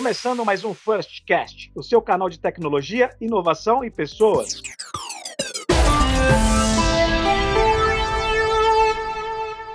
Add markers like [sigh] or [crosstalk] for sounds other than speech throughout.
Começando mais um Firstcast, o seu canal de tecnologia, inovação e pessoas.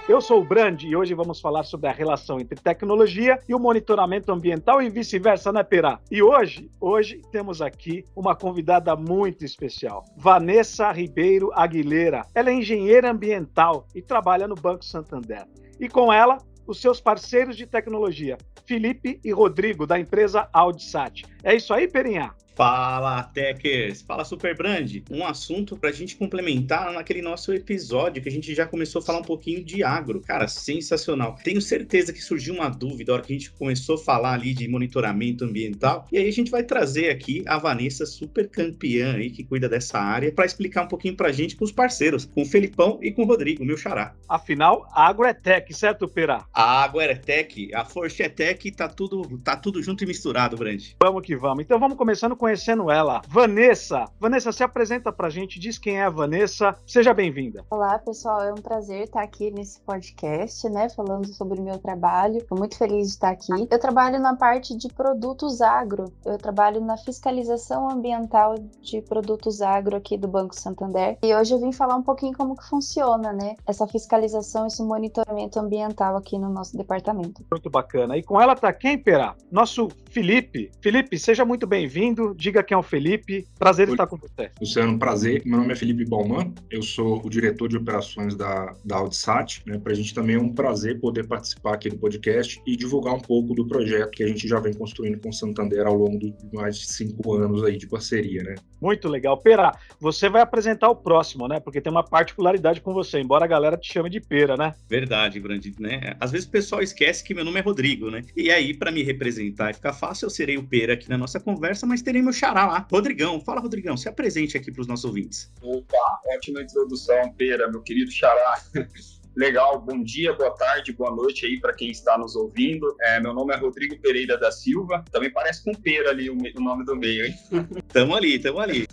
Eu sou o Brand e hoje vamos falar sobre a relação entre tecnologia e o monitoramento ambiental e vice-versa, né, Pera? E hoje, hoje temos aqui uma convidada muito especial, Vanessa Ribeiro Aguilera. Ela é engenheira ambiental e trabalha no Banco Santander. E com ela, os seus parceiros de tecnologia, Felipe e Rodrigo, da empresa Audsat. É isso aí, Perinha? Fala, Techers! Fala, Superbrand! Um assunto para a gente complementar naquele nosso episódio que a gente já começou a falar um pouquinho de agro. Cara, sensacional. Tenho certeza que surgiu uma dúvida na hora que a gente começou a falar ali de monitoramento ambiental. E aí a gente vai trazer aqui a Vanessa, super campeã aí, que cuida dessa área, para explicar um pouquinho para a gente com os parceiros, com o Felipão e com o Rodrigo, meu xará. Afinal, agro é tech, certo, Pera? A agro é tech, a força é tech, tá tudo, tá tudo junto e misturado, Brand. Vamos que vamos. Então vamos começando com conhecendo ela. Vanessa. Vanessa, se apresenta pra gente, diz quem é a Vanessa. Seja bem-vinda. Olá, pessoal. É um prazer estar aqui nesse podcast, né? Falando sobre o meu trabalho. Estou muito feliz de estar aqui. Eu trabalho na parte de produtos agro. Eu trabalho na fiscalização ambiental de produtos agro aqui do Banco Santander. E hoje eu vim falar um pouquinho como que funciona, né? Essa fiscalização, esse monitoramento ambiental aqui no nosso departamento. Muito bacana. E com ela tá quem, Pera? Nosso Felipe. Felipe, seja muito bem-vindo diga quem é o Felipe. Prazer Oi. estar com você. Luciano, prazer. Meu nome é Felipe Balman, eu sou o diretor de operações da, da Audsat. Né? Para a gente também é um prazer poder participar aqui do podcast e divulgar um pouco do projeto que a gente já vem construindo com o Santander ao longo de mais de cinco anos aí de parceria, né? Muito legal. Pera, você vai apresentar o próximo, né? Porque tem uma particularidade com você, embora a galera te chame de Pera, né? Verdade, Brandi, né? Às vezes o pessoal esquece que meu nome é Rodrigo, né? E aí, para me representar e ficar fácil, eu serei o Pera aqui na nossa conversa, mas terei meu xará lá. Rodrigão, fala, Rodrigão, se apresente aqui para os nossos ouvintes. Opa, ótima introdução, Pera, meu querido xará. [laughs] Legal, bom dia, boa tarde, boa noite aí para quem está nos ouvindo. É, meu nome é Rodrigo Pereira da Silva. Também parece com pera ali o, o nome do meio, hein? [laughs] [laughs] tamo ali, tamo ali.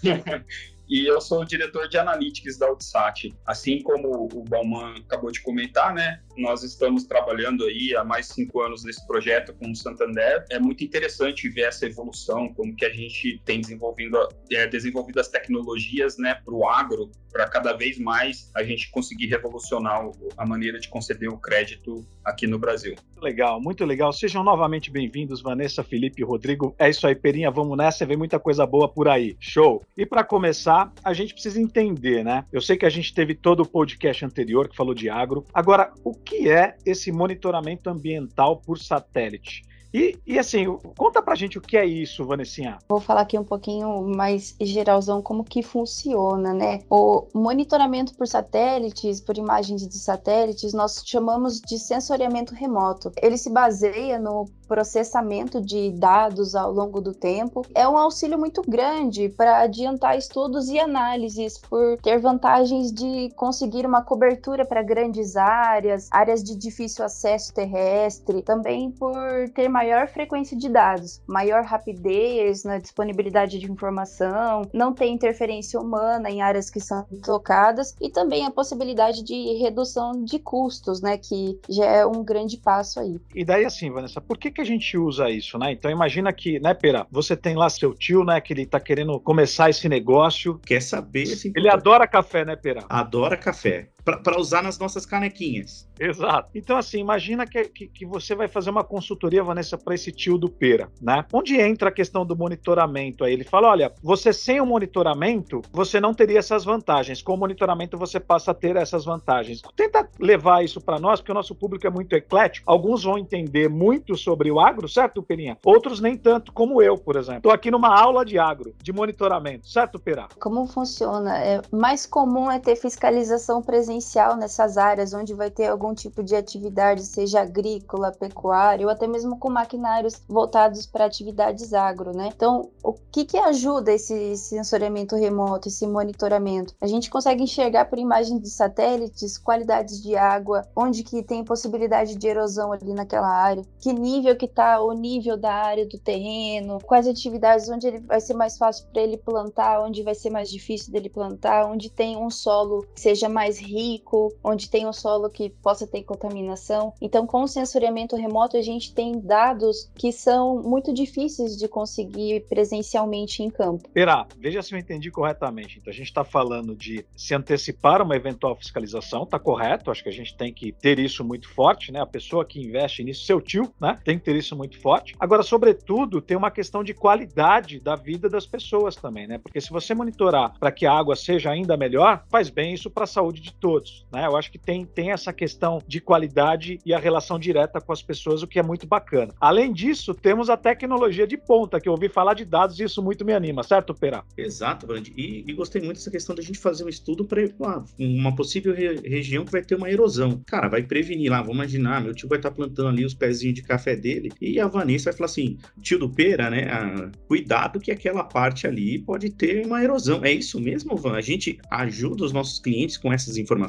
e eu sou o diretor de Analytics da Outsat. Assim como o Bauman acabou de comentar, né? Nós estamos trabalhando aí há mais cinco anos nesse projeto com o Santander. É muito interessante ver essa evolução, como que a gente tem desenvolvido, é, desenvolvido as tecnologias né, para o agro, para cada vez mais a gente conseguir revolucionar a maneira de conceder o crédito aqui no Brasil. Legal, muito legal. Sejam novamente bem-vindos, Vanessa, Felipe Rodrigo. É isso aí, Perinha, vamos nessa, vem muita coisa boa por aí. Show! E para começar, a gente precisa entender, né? Eu sei que a gente teve todo o podcast anterior que falou de agro. Agora, o que é esse monitoramento ambiental por satélite? E, e assim, conta pra gente o que é isso, Vanessinha. Vou falar aqui um pouquinho mais geralzão como que funciona, né? O monitoramento por satélites, por imagens de satélites, nós chamamos de sensoriamento remoto. Ele se baseia no processamento de dados ao longo do tempo. É um auxílio muito grande para adiantar estudos e análises, por ter vantagens de conseguir uma cobertura para grandes áreas, áreas de difícil acesso terrestre, também por ter maior frequência de dados, maior rapidez na disponibilidade de informação, não ter interferência humana em áreas que são tocadas e também a possibilidade de redução de custos, né, que já é um grande passo aí. E daí assim, Vanessa, por que que a gente usa isso, né? Então imagina que, né, Pera, você tem lá seu tio, né, que ele tá querendo começar esse negócio. Quer saber? Assim, ele adora café, né, Pera? Adora café para usar nas nossas canequinhas. Exato. Então, assim, imagina que, que, que você vai fazer uma consultoria, Vanessa, para esse tio do Pera, né? Onde entra a questão do monitoramento aí? Ele fala: olha, você sem o monitoramento, você não teria essas vantagens. Com o monitoramento, você passa a ter essas vantagens. Tenta levar isso para nós, porque o nosso público é muito eclético. Alguns vão entender muito sobre o agro, certo, Perinha? Outros nem tanto, como eu, por exemplo. Estou aqui numa aula de agro, de monitoramento, certo, Pera? Como funciona? É, mais comum é ter fiscalização presente presencial nessas áreas onde vai ter algum tipo de atividade, seja agrícola, pecuária ou até mesmo com maquinários voltados para atividades agro, né? Então, o que que ajuda esse sensoriamento remoto, esse monitoramento? A gente consegue enxergar por imagens de satélites qualidades de água, onde que tem possibilidade de erosão ali naquela área, que nível que está o nível da área do terreno, quais atividades onde ele vai ser mais fácil para ele plantar, onde vai ser mais difícil dele plantar, onde tem um solo que seja mais rico rico, onde tem um solo que possa ter contaminação. Então, com o sensoriamento remoto, a gente tem dados que são muito difíceis de conseguir presencialmente em campo. Pera, veja se eu entendi corretamente. Então, a gente está falando de se antecipar uma eventual fiscalização, tá correto? Acho que a gente tem que ter isso muito forte, né? A pessoa que investe nisso, seu tio, né? Tem que ter isso muito forte. Agora, sobretudo, tem uma questão de qualidade da vida das pessoas também, né? Porque se você monitorar para que a água seja ainda melhor, faz bem isso para a saúde de todos, né? Eu acho que tem, tem essa questão de qualidade e a relação direta com as pessoas, o que é muito bacana. Além disso, temos a tecnologia de ponta, que eu ouvi falar de dados e isso muito me anima, certo, Pera? Exato, Brandi. E, e, gostei muito dessa questão da gente fazer um estudo para uma, uma possível re região que vai ter uma erosão. Cara, vai prevenir lá, vamos imaginar, meu tio vai estar tá plantando ali os pezinhos de café dele e a Vanessa vai falar assim, tio do Pera, né, ah, cuidado que aquela parte ali pode ter uma erosão. É isso mesmo, Van? A gente ajuda os nossos clientes com essas informações?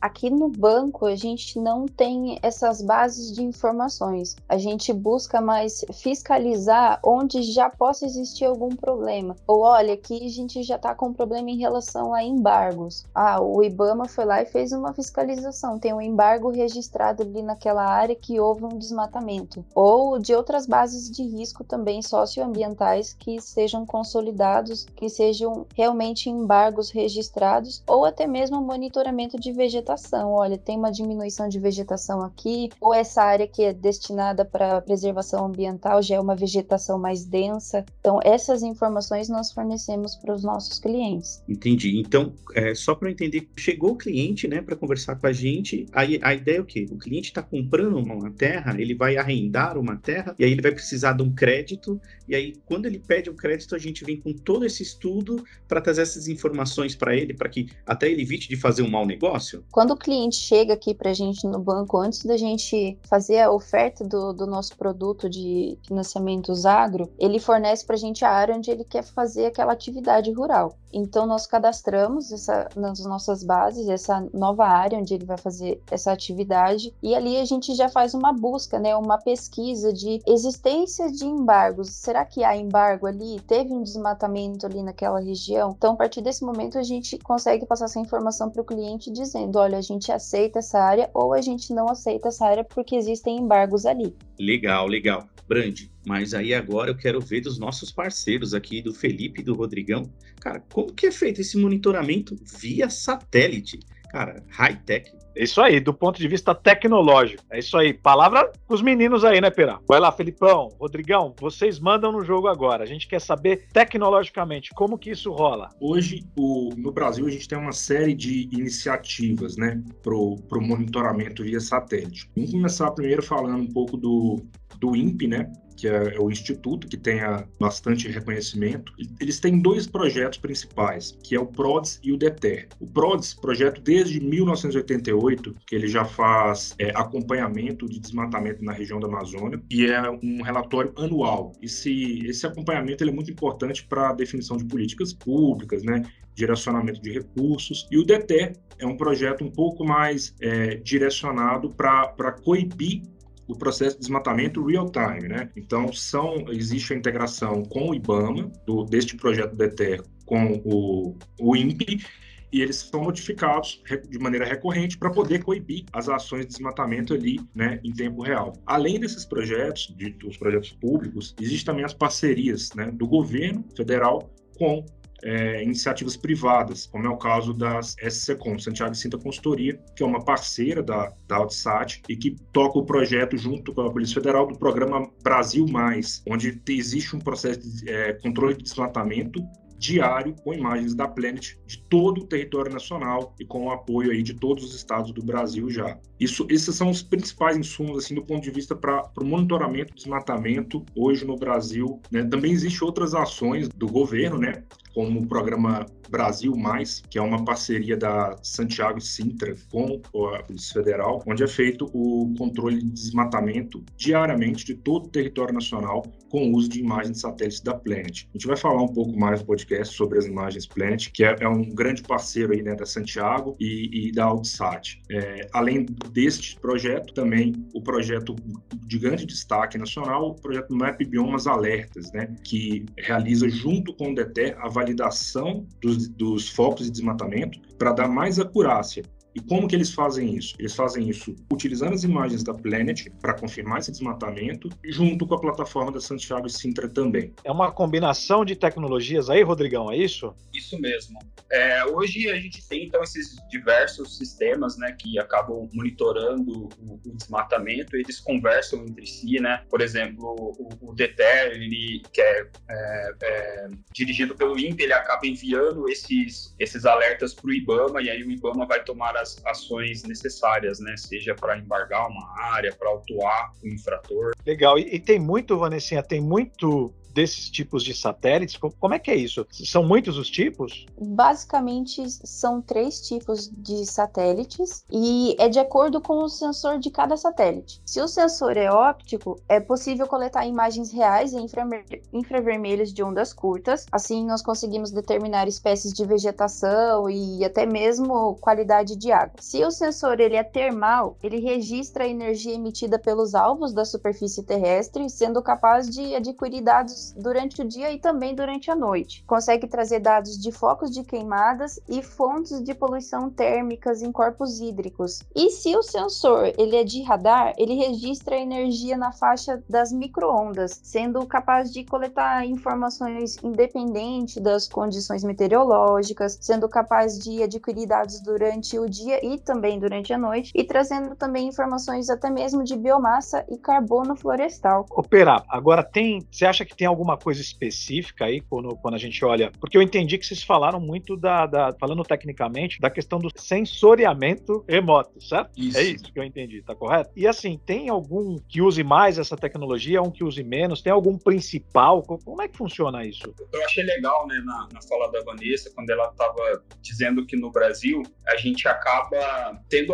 Aqui no banco, a gente não tem essas bases de informações. A gente busca mais fiscalizar onde já possa existir algum problema. Ou olha, aqui a gente já está com problema em relação a embargos. Ah, o IBAMA foi lá e fez uma fiscalização. Tem um embargo registrado ali naquela área que houve um desmatamento. Ou de outras bases de risco também socioambientais que sejam consolidados, que sejam realmente embargos registrados, ou até mesmo monitoramento de vegetação. Olha, tem uma diminuição de vegetação aqui, ou essa área que é destinada para preservação ambiental já é uma vegetação mais densa. Então, essas informações nós fornecemos para os nossos clientes. Entendi. Então, é, só para entender, chegou o cliente, né, para conversar com a gente. Aí a ideia é o quê? O cliente está comprando uma terra, ele vai arrendar uma terra e aí ele vai precisar de um crédito. E aí, quando ele pede um crédito, a gente vem com todo esse estudo para trazer essas informações para ele, para que até ele evite de fazer um mau negócio? Quando o cliente chega aqui para a gente no banco, antes da gente fazer a oferta do, do nosso produto de financiamentos agro, ele fornece para a gente a área onde ele quer fazer aquela atividade rural. Então, nós cadastramos essa, nas nossas bases essa nova área onde ele vai fazer essa atividade e ali a gente já faz uma busca, né, uma pesquisa de existência de embargos. Será que há embargo ali? Teve um desmatamento ali naquela região? Então, a partir desse momento, a gente consegue passar essa informação para o cliente dizendo: olha, a gente aceita essa área ou a gente não aceita essa área porque existem embargos ali. Legal, legal. Brandi, mas aí agora eu quero ver dos nossos parceiros aqui, do Felipe e do Rodrigão. Cara, como que é feito esse monitoramento via satélite? Cara, high-tech. É isso aí, do ponto de vista tecnológico. É isso aí. Palavra os meninos aí, né, Pera? Vai lá, Felipão, Rodrigão, vocês mandam no jogo agora. A gente quer saber tecnologicamente como que isso rola. Hoje, o, no Brasil, a gente tem uma série de iniciativas, né, pro, pro monitoramento via satélite. Vamos começar primeiro falando um pouco do, do INPE, né, que é, é, o instituto que tem bastante reconhecimento. Eles têm dois projetos principais, que é o PRODES e o DETER. O PRODES, projeto desde 1988, que ele já faz é, acompanhamento de desmatamento na região da Amazônia, e é um relatório anual. Esse, esse acompanhamento é muito importante para a definição de políticas públicas, né, direcionamento de recursos. E o DETER é um projeto um pouco mais é, direcionado para coibir o processo de desmatamento real time, né? Então são existe a integração com o IBAMA do, deste projeto DETER com o, o INPE e eles são notificados de maneira recorrente para poder coibir as ações de desmatamento ali, né, em tempo real. Além desses projetos, de, projetos públicos, existem também as parcerias, né, do governo federal com é, iniciativas privadas, como é o caso das SCCOM, Santiago Cinta Consultoria, que é uma parceira da, da Altsat e que toca o projeto junto com a Polícia Federal do programa Brasil Mais, onde existe um processo de é, controle de desmatamento diário com imagens da Planet de todo o território nacional e com o apoio aí de todos os estados do Brasil já. Isso, esses são os principais insumos assim do ponto de vista para o monitoramento do desmatamento hoje no Brasil. Né? Também existem outras ações do governo, né? como o programa Brasil Mais, que é uma parceria da Santiago Sintra com a Polícia Federal, onde é feito o controle de desmatamento diariamente de todo o território nacional com o uso de imagens de satélites da Planet. A gente vai falar um pouco mais no podcast sobre as imagens Planet, que é, é um grande parceiro aí, né, da Santiago e, e da Altsat. É, além deste projeto, também o projeto de grande destaque nacional, o projeto Map Biomas Alertas, né, que realiza junto com o DETER a validação dos, dos focos de desmatamento para dar mais acurácia E como que eles fazem isso? Eles fazem isso utilizando as imagens da Planet para confirmar esse desmatamento, junto com a plataforma da Santiago e Sintra também. É uma combinação de tecnologias aí, Rodrigão, é isso? Isso mesmo. É, hoje a gente tem então esses diversos sistemas, né, que acabam monitorando o, o desmatamento. Eles conversam entre si, né? Por exemplo, o, o DETER, ele que é, é, é dirigido pelo INPE, ele acaba enviando esses esses alertas para o IBAMA e aí o IBAMA vai tomar as ações necessárias, né? Seja para embargar uma área, para autuar o infrator. Legal. E, e tem muito, Vanessinha, tem muito desses tipos de satélites? Como é que é isso? São muitos os tipos? Basicamente, são três tipos de satélites e é de acordo com o sensor de cada satélite. Se o sensor é óptico, é possível coletar imagens reais em infravermelhos de ondas curtas. Assim, nós conseguimos determinar espécies de vegetação e até mesmo qualidade de água. Se o sensor ele é termal, ele registra a energia emitida pelos alvos da superfície terrestre, sendo capaz de adquirir dados durante o dia e também durante a noite. Consegue trazer dados de focos de queimadas e fontes de poluição térmicas em corpos hídricos. E se o sensor ele é de radar, ele registra energia na faixa das microondas, sendo capaz de coletar informações independente das condições meteorológicas, sendo capaz de adquirir dados durante o dia e também durante a noite, e trazendo também informações até mesmo de biomassa e carbono florestal. Operar, agora tem, você acha que tem alguma coisa específica aí quando, quando a gente olha? Porque eu entendi que vocês falaram muito da, da falando tecnicamente, da questão do sensoriamento remoto, certo? Isso. É isso que eu entendi, tá correto? E assim, tem algum que use mais essa tecnologia, um que use menos? Tem algum principal? Como é que funciona isso? Eu achei legal, né, na, na fala da Vanessa, quando ela estava dizendo que no Brasil a gente acaba tendo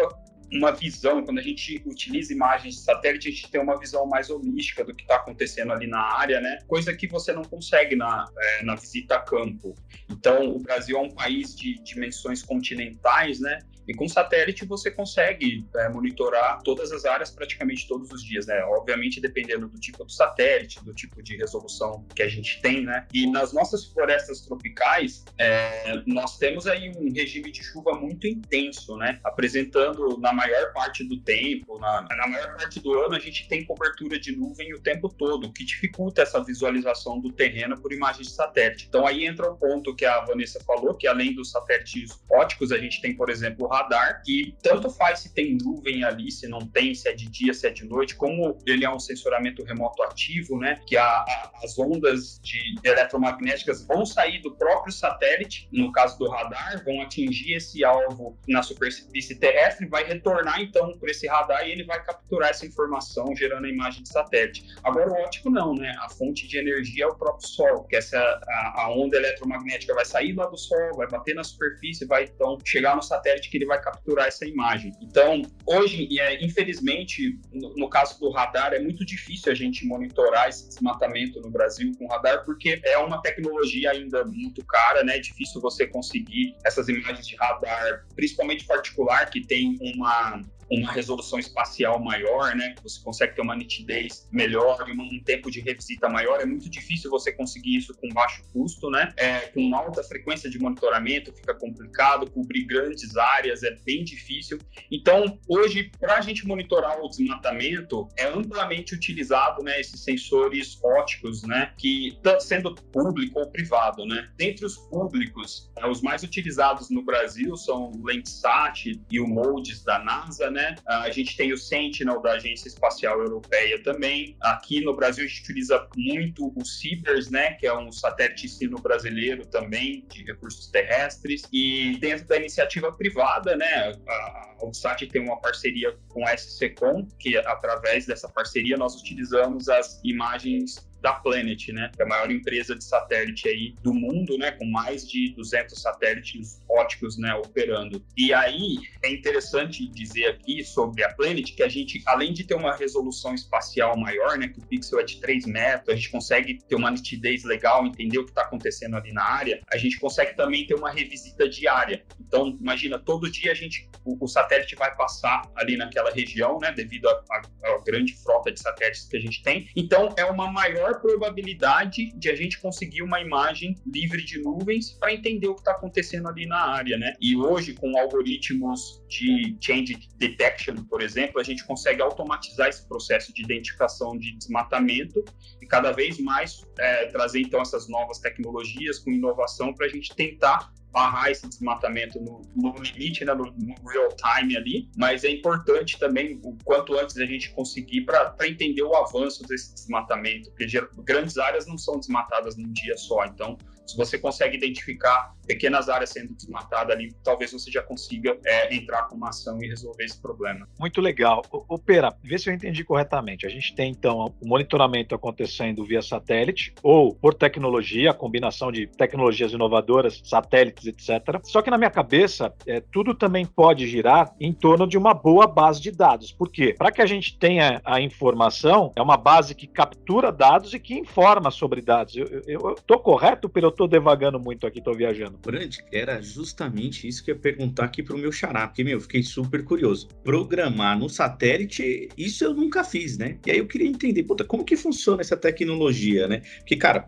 uma visão, quando a gente utiliza imagens de satélite, a gente tem uma visão mais holística do que está acontecendo ali na área, né? Coisa que você não consegue na, é, na visita a campo. Então, o Brasil é um país de dimensões continentais, né? E com satélite você consegue é, monitorar todas as áreas praticamente todos os dias, né? Obviamente dependendo do tipo do satélite, do tipo de resolução que a gente tem, né? E nas nossas florestas tropicais, é, nós temos aí um regime de chuva muito intenso, né? Apresentando na maior parte do tempo, na, na maior parte do ano, a gente tem cobertura de nuvem o tempo todo, o que dificulta essa visualização do terreno por imagem de satélite. Então aí entra o ponto que a Vanessa falou, que além dos satélites óticos, a gente tem, por exemplo, radar, que tanto faz se tem nuvem ali, se não tem, se é de dia, se é de noite, como ele é um sensoramento remoto ativo, né? Que a, a, as ondas de eletromagnéticas vão sair do próprio satélite, no caso do radar, vão atingir esse alvo na superfície terrestre, vai retornar então por esse radar e ele vai capturar essa informação, gerando a imagem de satélite. Agora o ótico não, né? A fonte de energia é o próprio Sol, que essa a, a onda eletromagnética vai sair lá do Sol, vai bater na superfície, vai então chegar no satélite que ele vai capturar essa imagem. Então, hoje, é, infelizmente, no, no, caso do radar, é muito difícil a gente monitorar esse desmatamento no Brasil com radar, porque é uma tecnologia ainda muito cara, né? É difícil você conseguir essas imagens de radar, principalmente particular, que tem uma uma resolução espacial maior, né? Você consegue ter uma nitidez melhor um tempo de revisita maior. É muito difícil você conseguir isso com baixo custo, né? É, com alta frequência de monitoramento fica complicado, cobrir grandes áreas é bem difícil. Então, hoje, para a gente monitorar o desmatamento, é amplamente utilizado, né? Esses sensores óticos, né? Que tá sendo público ou privado, né? Dentre os públicos, é, os mais utilizados no Brasil são o Landsat e o MODES da NASA, né? Né? A gente tem o Sentinel da Agência Espacial Europeia também. Aqui no Brasil a gente utiliza muito o CIBERS, né? Que é um satélite ensino brasileiro também de recursos terrestres. E dentro da iniciativa privada, né? A Alsat tem uma parceria com a SCCOM, que através dessa parceria nós utilizamos as imagens da Planet, né? Que é a maior empresa de satélite aí do mundo, né? Com mais de 200 satélites óticos, né? Operando. E aí é interessante dizer aqui sobre a Planet que a gente, além de ter uma resolução espacial maior, né? Que o pixel é de 3 metros, a gente consegue ter uma nitidez legal, entender o que está acontecendo ali na área. A gente consegue também ter uma revisita diária. Então, imagina, todo dia a gente, o, o satélite vai passar ali naquela região, né? Devido à grande frota de satélites que a gente tem. Então, é uma maior maior probabilidade de a gente conseguir uma imagem livre de nuvens para entender o que está acontecendo ali na área, né? E hoje, com algoritmos de change detection, por exemplo, a gente consegue automatizar esse processo de identificação de desmatamento e cada vez mais é, trazer então essas novas tecnologias com inovação para a gente tentar barrar esse desmatamento no, no limite, né, no, no, real time ali, mas é importante também o quanto antes a gente conseguir para entender o avanço desse desmatamento, porque grandes áreas não são desmatadas num dia só, então se você consegue identificar pequenas áreas sendo desmatadas ali, talvez você já consiga é, entrar com uma ação e resolver esse problema. Muito legal. O, Pera, vê se eu entendi corretamente. A gente tem, então, o monitoramento acontecendo via satélite ou por tecnologia, a combinação de tecnologias inovadoras, satélites, etc. Só que na minha cabeça, é, tudo também pode girar em torno de uma boa base de dados. Por quê? Para que a gente tenha a informação, é uma base que captura dados e que informa sobre dados. Eu estou correto, Pera? Eu estou devagando muito aqui, estou viajando. Brand, era justamente isso que eu ia perguntar aqui pro meu xará, porque, meu, fiquei super curioso. Programar no satélite, isso eu nunca fiz, né? E aí eu queria entender, puta, como que funciona essa tecnologia, né? Porque, cara,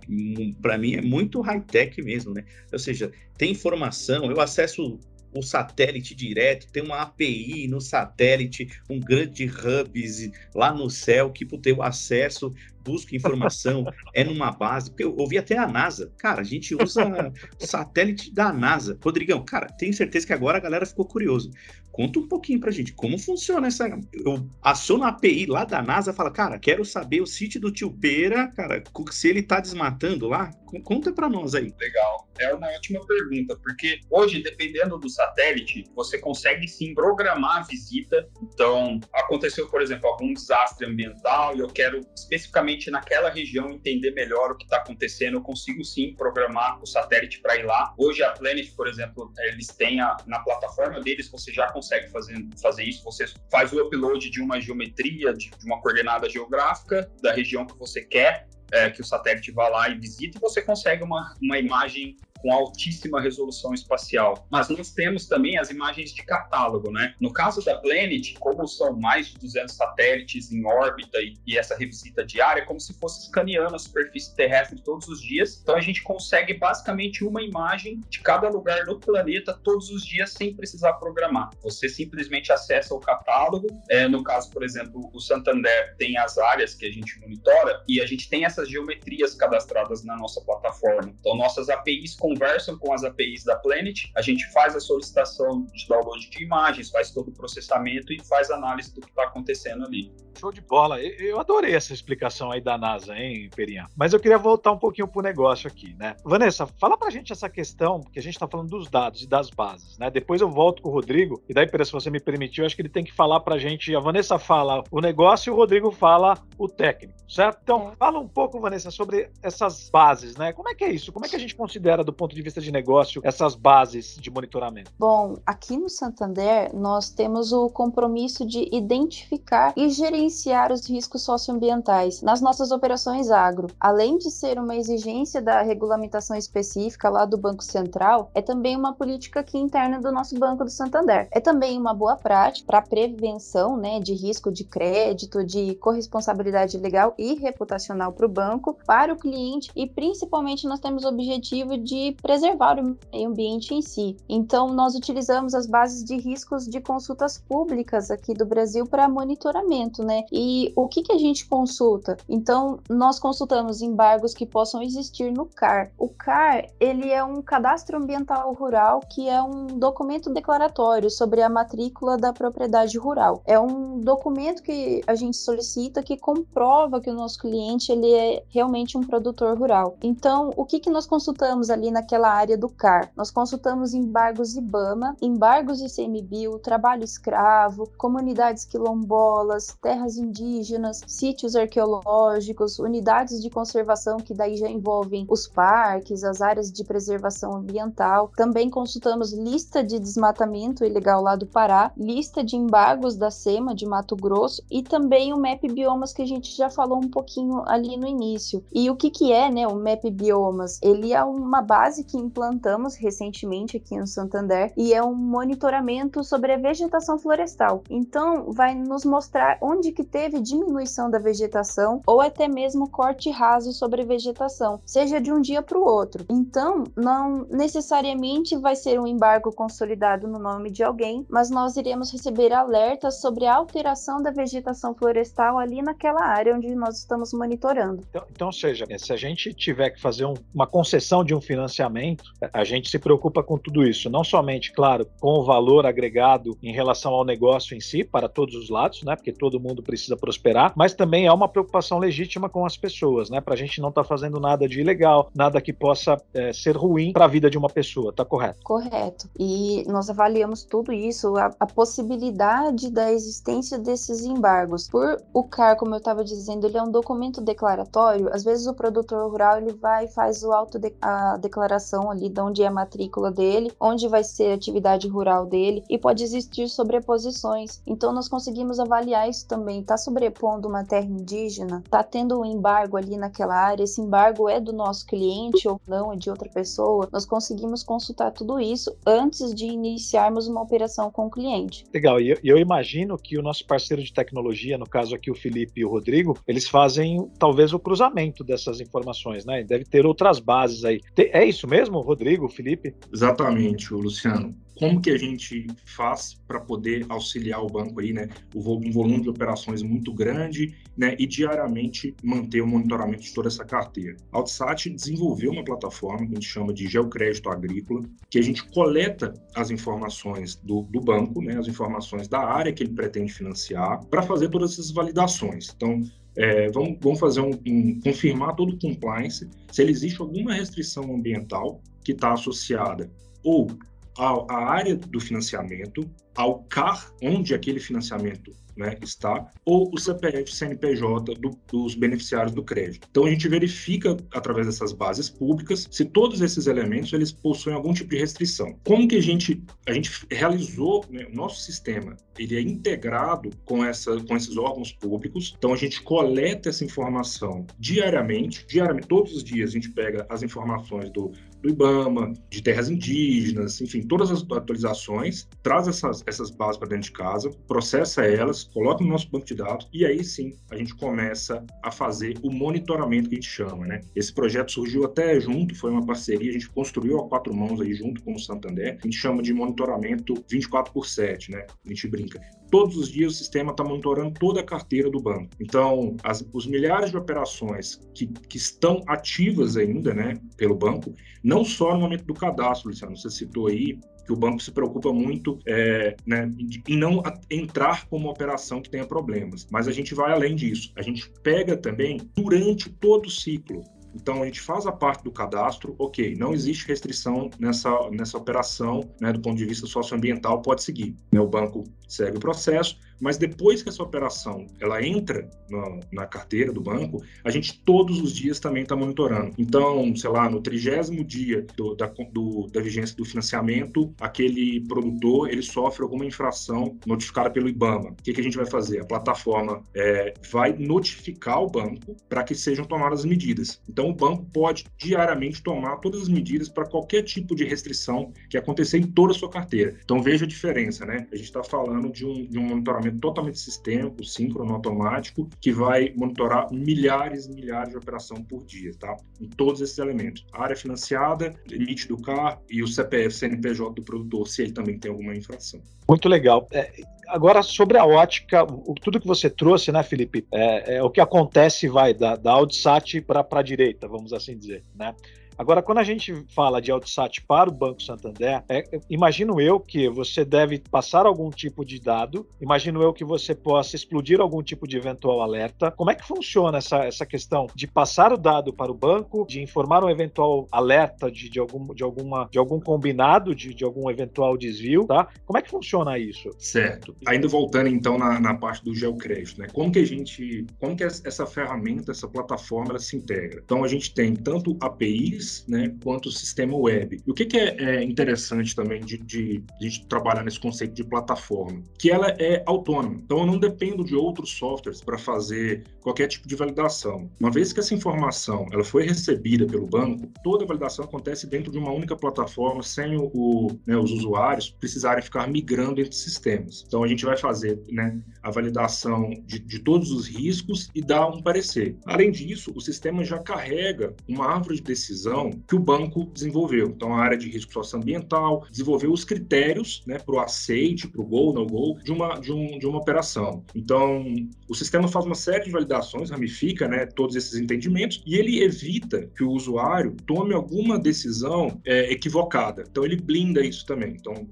para mim é muito high-tech mesmo, né? Ou seja, tem informação, eu acesso o satélite direto, tem uma API no satélite, um grande hubs lá no céu que para ter o acesso busca informação, é numa base, porque eu ouvi até a NASA. Cara, a gente usa [laughs] satélite da NASA. Rodrigão, cara, tenho certeza que agora a galera ficou curioso. Conta um pouquinho pra gente como funciona essa. Eu aciono a API lá da NASA fala, cara, quero saber o sítio do tio Beira, cara, se ele tá desmatando lá. Conta pra nós aí. Legal. É uma ótima pergunta, porque hoje, dependendo do satélite, você consegue sim programar a visita. Então, aconteceu, por exemplo, algum desastre ambiental e eu quero especificamente naquela região entender melhor o que está acontecendo, eu consigo sim programar o satélite para ir lá. Hoje a Planet, por exemplo, eles têm a, na plataforma deles, você já consegue fazer, fazer isso. Você faz o upload de uma geometria, de, de uma coordenada geográfica da região que você quer é, que o satélite vá lá e visite, você consegue uma, uma imagem com altíssima resolução espacial. Mas nós temos também as imagens de catálogo, né? No caso da Planet, como são mais de 200 satélites em órbita e, e essa revisita diária, é como se fosse escaneando a superfície terrestre todos os dias. Então a gente consegue basicamente uma imagem de cada lugar do planeta todos os dias sem precisar programar. Você simplesmente acessa o catálogo. É, no caso, por exemplo, o Santander tem as áreas que a gente monitora e a gente tem essas geometrias cadastradas na nossa plataforma. Então nossas APIs com conversam com as APIs da Planet, a gente faz a solicitação de download de imagens, faz todo o processamento e faz análise do que está acontecendo ali. Show de bola. Eu adorei essa explicação aí da NASA, hein, Perinha? Mas eu queria voltar um pouquinho pro negócio aqui, né? Vanessa, fala pra gente essa questão, que a gente tá falando dos dados e das bases, né? Depois eu volto com o Rodrigo, e daí, se você me permitir, eu acho que ele tem que falar pra gente. A Vanessa fala o negócio e o Rodrigo fala o técnico, certo? Então, é. fala um pouco, Vanessa, sobre essas bases, né? Como é que é isso? Como é que a gente considera do ponto ponto de vista de negócio, essas bases de monitoramento? Bom, aqui no Santander, nós temos o compromisso de identificar e gerenciar os riscos socioambientais nas nossas operações agro. Além de ser uma exigência da regulamentação específica lá do Banco Central, é também uma política aqui interna do nosso Banco do Santander. É também uma boa prática para prevenção né, de risco de crédito, de corresponsabilidade legal e reputacional para o banco, para o cliente e principalmente nós temos o objetivo de preservar o meio ambiente em si. Então, nós utilizamos as bases de riscos de consultas públicas aqui do Brasil para monitoramento, né? E o que, que a gente consulta? Então, nós consultamos embargos que possam existir no CAR. O CAR, ele é um cadastro ambiental rural que é um documento declaratório sobre a matrícula da propriedade rural. É um documento que a gente solicita que comprova que o nosso cliente ele é realmente um produtor rural. Então, o que, que nós consultamos ali na naquela área do CAR. Nós consultamos embargos IBAMA, embargos ICMBio, trabalho escravo, comunidades quilombolas, terras indígenas, sítios arqueológicos, unidades de conservação que daí já envolvem os parques, as áreas de preservação ambiental. Também consultamos lista de desmatamento ilegal lá do Pará, lista de embargos da SEMA de Mato Grosso e também o MAP Biomas que a gente já falou um pouquinho ali no início. E o que que é, né, o MAP Biomas? Ele é uma base que implantamos recentemente aqui no Santander e é um monitoramento sobre a vegetação florestal. Então, vai nos mostrar onde que teve diminuição da vegetação ou até mesmo corte raso sobre a vegetação, seja de um dia para o outro. Então, não necessariamente vai ser um embargo consolidado no nome de alguém, mas nós iremos receber alertas sobre a alteração da vegetação florestal ali naquela área onde nós estamos monitorando. Então, então seja, se a gente tiver que fazer um, uma concessão de um financiamento, a gente se preocupa com tudo isso, não somente, claro, com o valor agregado em relação ao negócio em si, para todos os lados, né? Porque todo mundo precisa prosperar, mas também é uma preocupação legítima com as pessoas, né? Para a gente não estar tá fazendo nada de ilegal, nada que possa é, ser ruim para a vida de uma pessoa, tá correto? Correto. E nós avaliamos tudo isso, a, a possibilidade da existência desses embargos. Por o CAR, como eu estava dizendo, ele é um documento declaratório. Às vezes o produtor rural ele vai e faz o auto de, a declaração ali de onde é a matrícula dele, onde vai ser a atividade rural dele e pode existir sobreposições. Então nós conseguimos avaliar isso também. Está sobrepondo uma terra indígena? Está tendo um embargo ali naquela área? Esse embargo é do nosso cliente ou não? É de outra pessoa? Nós conseguimos consultar tudo isso antes de iniciarmos uma operação com o cliente. Legal. E eu, eu imagino que o nosso parceiro de tecnologia, no caso aqui o Felipe e o Rodrigo, eles fazem talvez o cruzamento dessas informações, né? Deve ter outras bases aí. É isso mesmo, Rodrigo, Felipe? Exatamente, Luciano como que a gente faz para poder auxiliar o banco aí, né? Um volume de operações muito grande, né? E diariamente manter o monitoramento de toda essa carteira. A Altsat desenvolveu uma plataforma que a gente chama de Geocrédito Agrícola, que a gente coleta as informações do, do banco, né? As informações da área que ele pretende financiar, para fazer todas essas validações. Então, é, vamos, vamos, fazer um, um, confirmar todo o compliance, se ele existe alguma restrição ambiental que está associada ou a, área do financiamento, ao CAR, onde aquele financiamento né, está, ou o CPF CNPJ do, dos beneficiários do crédito. Então a gente verifica através dessas bases públicas se todos esses elementos eles possuem algum tipo de restrição. Como que a gente a gente realizou né, o nosso sistema? Ele é integrado com essa com esses órgãos públicos. Então a gente coleta essa informação diariamente, diariamente todos os dias a gente pega as informações do do IBAMA, de terras indígenas, enfim, todas as atualizações, traz essas, essas bases para dentro de casa, processa elas, coloca no nosso banco de dados e aí sim a gente começa a fazer o monitoramento que a gente chama, né? Esse projeto surgiu até junto, foi uma parceria, a gente construiu a quatro mãos aí junto com o Santander, a gente chama de monitoramento 24 por 7, né? A gente brinca. Todos os dias o sistema está monitorando toda a carteira do banco. Então, as, os milhares de operações que, que estão ativas ainda, né, pelo banco, não só no momento do cadastro, Luciano, você citou aí que o banco se preocupa muito é, né, em não entrar com uma operação que tenha problemas, mas a gente vai além disso. A gente pega também durante todo o ciclo. Então a gente faz a parte do cadastro, ok, não existe restrição nessa, nessa operação, né, do ponto de vista socioambiental, pode seguir. O banco segue o processo, mas depois que essa operação ela entra na, na carteira do banco, a gente todos os dias também está monitorando. Então, sei lá, no trigésimo dia do, da, do, da vigência do financiamento, aquele produtor ele sofre alguma infração notificada pelo IBAMA. O que, que a gente vai fazer? A plataforma é, vai notificar o banco para que sejam tomadas medidas. Então, o banco pode diariamente tomar todas as medidas para qualquer tipo de restrição que acontecer em toda a sua carteira. Então, veja a diferença, né? A gente está falando de um, de um monitoramento totalmente sistêmico, síncrono, automático, que vai monitorar milhares e milhares de operação por dia, tá? Em todos esses elementos. A área financiada, limite do CAR e o CPF CNPJ do produtor, se ele também tem alguma infração. Muito legal. É, agora, sobre a ótica, o, tudo que você trouxe, né, Felipe, é, é o que acontece, vai, da, da Audsat para a direita, vamos assim dizer, né? Agora, quando a gente fala de Altsat para o Banco Santander, é, imagino eu que você deve passar algum tipo de dado, imagino eu que você possa explodir algum tipo de eventual alerta. Como é que funciona essa, essa questão de passar o dado para o banco, de informar um eventual alerta de, de, algum, de, alguma, de algum combinado, de, de algum eventual desvio, tá? Como é que funciona isso? Certo. Ainda voltando então na, na parte do geocrédito, né? Como que a gente, como que essa ferramenta, essa plataforma, ela se integra? Então a gente tem tanto APIs né, quanto o sistema web. E o que, que é, é, interessante também de, de, de, trabalhar nesse conceito de plataforma? Que ela é autônoma. Então, eu não dependo de outros softwares para fazer qualquer tipo de validação. Uma vez que essa informação ela foi recebida pelo banco, toda a validação acontece dentro de uma única plataforma, sem o, o né, os usuários precisarem ficar migrando entre sistemas. Então, a gente vai fazer né, a validação de, de todos os riscos e dar um parecer. Além disso, o sistema já carrega uma árvore de decisão que o banco desenvolveu. Então, a área de risco socioambiental desenvolveu os critérios né, para o aceite, para o go, no go, de uma, de, um, de uma operação. Então, o sistema faz uma série de validações, ramifica né, todos esses entendimentos e ele evita que o usuário tome alguma decisão é, equivocada. Então, ele blinda isso também. Então,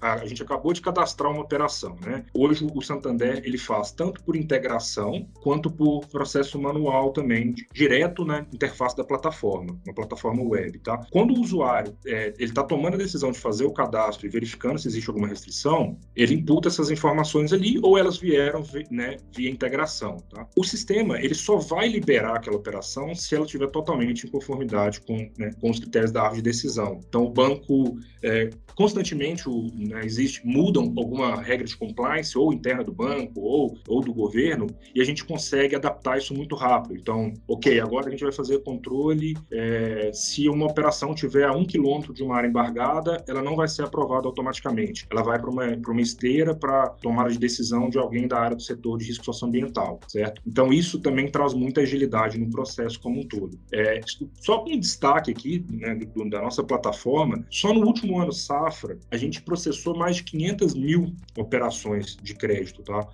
a, a gente acabou de cadastrar uma operação. Né? Hoje, o Santander ele faz tanto por integração quanto por processo manual também, direto na interface da plataforma, na plataforma web. Tá? Quando o usuário é, ele está tomando a decisão de fazer o cadastro e verificando se existe alguma restrição, ele imputa essas informações ali ou elas vieram né, via integração. Tá? O sistema ele só vai liberar aquela operação se ela estiver totalmente em conformidade com, né, com os critérios da árvore de decisão. Então, o banco é, constantemente o, né, existe mudam alguma regra de compliance ou interna do banco ou, ou do governo e a gente consegue adaptar isso muito rápido. Então, ok, agora a gente vai fazer controle é, se uma operação tiver a um quilômetro de uma área embargada, ela não vai ser aprovada automaticamente. Ela vai para uma, uma esteira para tomada de decisão de alguém da área do setor de risco socioambiental, certo? Então, isso também traz muita agilidade no processo como um todo. É, só um destaque aqui né, da nossa plataforma, só no último ano safra, a gente processou mais de 500 mil operações de crédito, tá?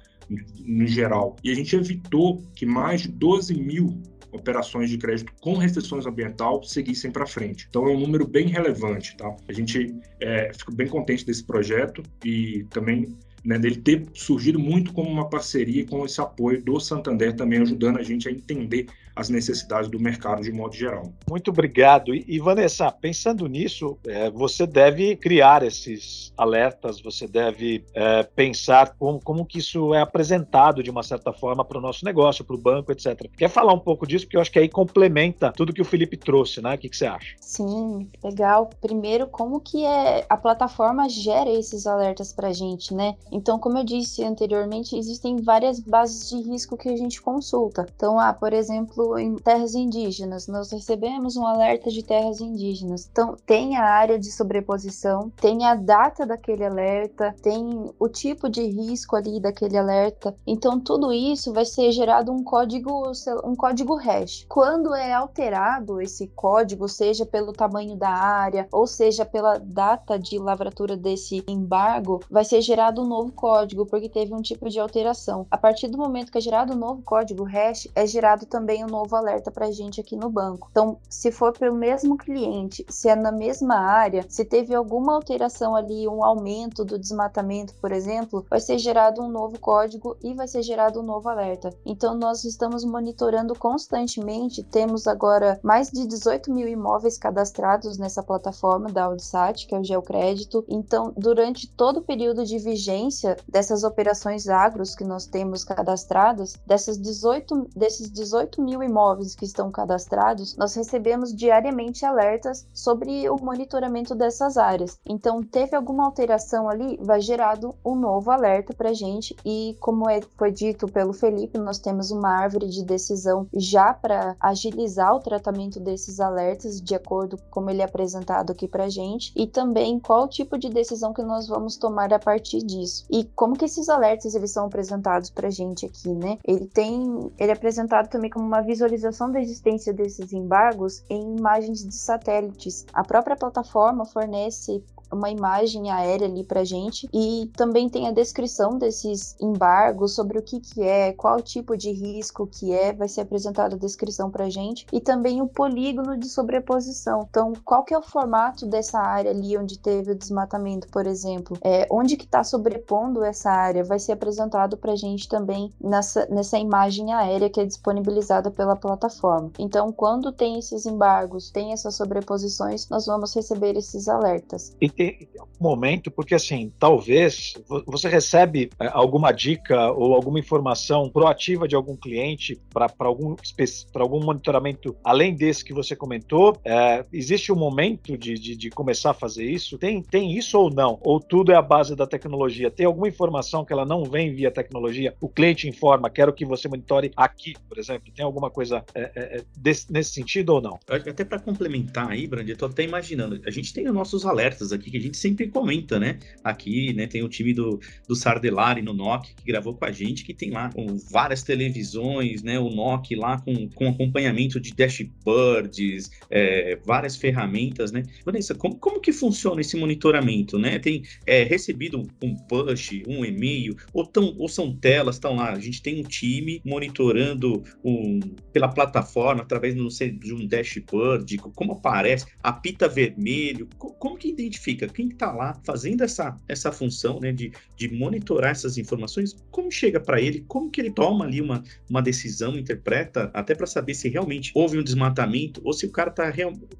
No geral. E a gente evitou que mais de 12 mil operações de crédito com restrições ambiental seguissem para frente. Então é um número bem relevante, tá? A gente é, fica bem contente desse projeto e também né, dele ter surgido muito como uma parceria com esse apoio do Santander também ajudando a gente a entender as necessidades do mercado de modo geral. Muito obrigado. E, Vanessa, pensando nisso, é, você deve criar esses alertas, você deve é, pensar como, como que isso é apresentado de uma certa forma para o nosso negócio, para o banco, etc. Quer falar um pouco disso? Porque eu acho que aí complementa tudo que o Felipe trouxe, né? O que, que você acha? Sim, legal. Primeiro, como que é a plataforma gera esses alertas para a gente, né? Então, como eu disse anteriormente, existem várias bases de risco que a gente consulta. Então, ah, por exemplo, em terras indígenas, nós recebemos um alerta de terras indígenas. Então, tem a área de sobreposição, tem a data daquele alerta, tem o tipo de risco ali daquele alerta. Então, tudo isso vai ser gerado um código, um código hash. Quando é alterado esse código, seja pelo tamanho da área ou seja pela data de lavratura desse embargo, vai ser gerado um novo código porque teve um tipo de alteração. A partir do momento que é gerado um novo código hash, é gerado também um novo alerta para a gente aqui no banco. Então, se for para o mesmo cliente, se é na mesma área, se teve alguma alteração ali, um aumento do desmatamento, por exemplo, vai ser gerado um novo código e vai ser gerado um novo alerta. Então, nós estamos monitorando constantemente. Temos agora mais de 18 mil imóveis cadastrados nessa plataforma da Audisat, que é o Geocrédito. Então, durante todo o período de vigência dessas operações agros que nós temos cadastradas, dessas 18, desses 18 mil imóveis que estão cadastrados, nós recebemos diariamente alertas sobre o monitoramento dessas áreas. Então, teve alguma alteração ali, vai gerado um novo alerta para a gente. E, como é, foi dito pelo Felipe, nós temos uma árvore de decisão já para agilizar o tratamento desses alertas, de acordo com como ele é apresentado aqui para a gente, e também qual tipo de decisão que nós vamos tomar a partir disso. E como que esses alertas eles são apresentados para a gente aqui, né? Ele tem, ele é apresentado também como uma visualização da existência desses embargos em imagens de satélites. A própria plataforma fornece uma imagem aérea ali para gente e também tem a descrição desses embargos sobre o que que é, qual tipo de risco que é, vai ser apresentada a descrição para gente e também o polígono de sobreposição. Então, qual que é o formato dessa área ali onde teve o desmatamento, por exemplo? É, onde que está sobrepondo essa área? Vai ser apresentado para gente também nessa, nessa imagem aérea que é disponibilizada pela plataforma. Então, quando tem esses embargos, tem essas sobreposições, nós vamos receber esses alertas. E, momento, porque assim, talvez você recebe é, alguma dica ou alguma informação proativa de algum cliente para algum, algum monitoramento além desse que você comentou. É, existe um momento de, de, de, começar a fazer isso? Tem, tem isso ou não? Ou tudo é a base da tecnologia? Tem alguma informação que ela não vem via tecnologia? O cliente informa, quero que você monitore aqui, por exemplo. Tem alguma coisa é, é, é desse, nesse sentido ou não? Até para complementar aí, Brand, eu tô até imaginando. A gente tem os nossos alertas aqui que a gente sempre comenta, né? Aqui, né, tem o time do, do Sardelari no NOC que gravou com a gente, que tem lá com várias televisões, né? O NOC lá com, com acompanhamento de dashboards, é, várias ferramentas, né? Vanessa, como, como que funciona esse monitoramento, né? Tem é, recebido um push, um e-mail, ou, tão, ou são telas, estão lá. A gente tem um time monitorando um, pela plataforma, através não sei, de um dashboard, como aparece, apita vermelho, como que identifica quem está lá fazendo essa, essa função né, de, de monitorar essas informações, como chega para ele, como que ele toma ali uma, uma decisão, interpreta, até para saber se realmente houve um desmatamento ou se o cara está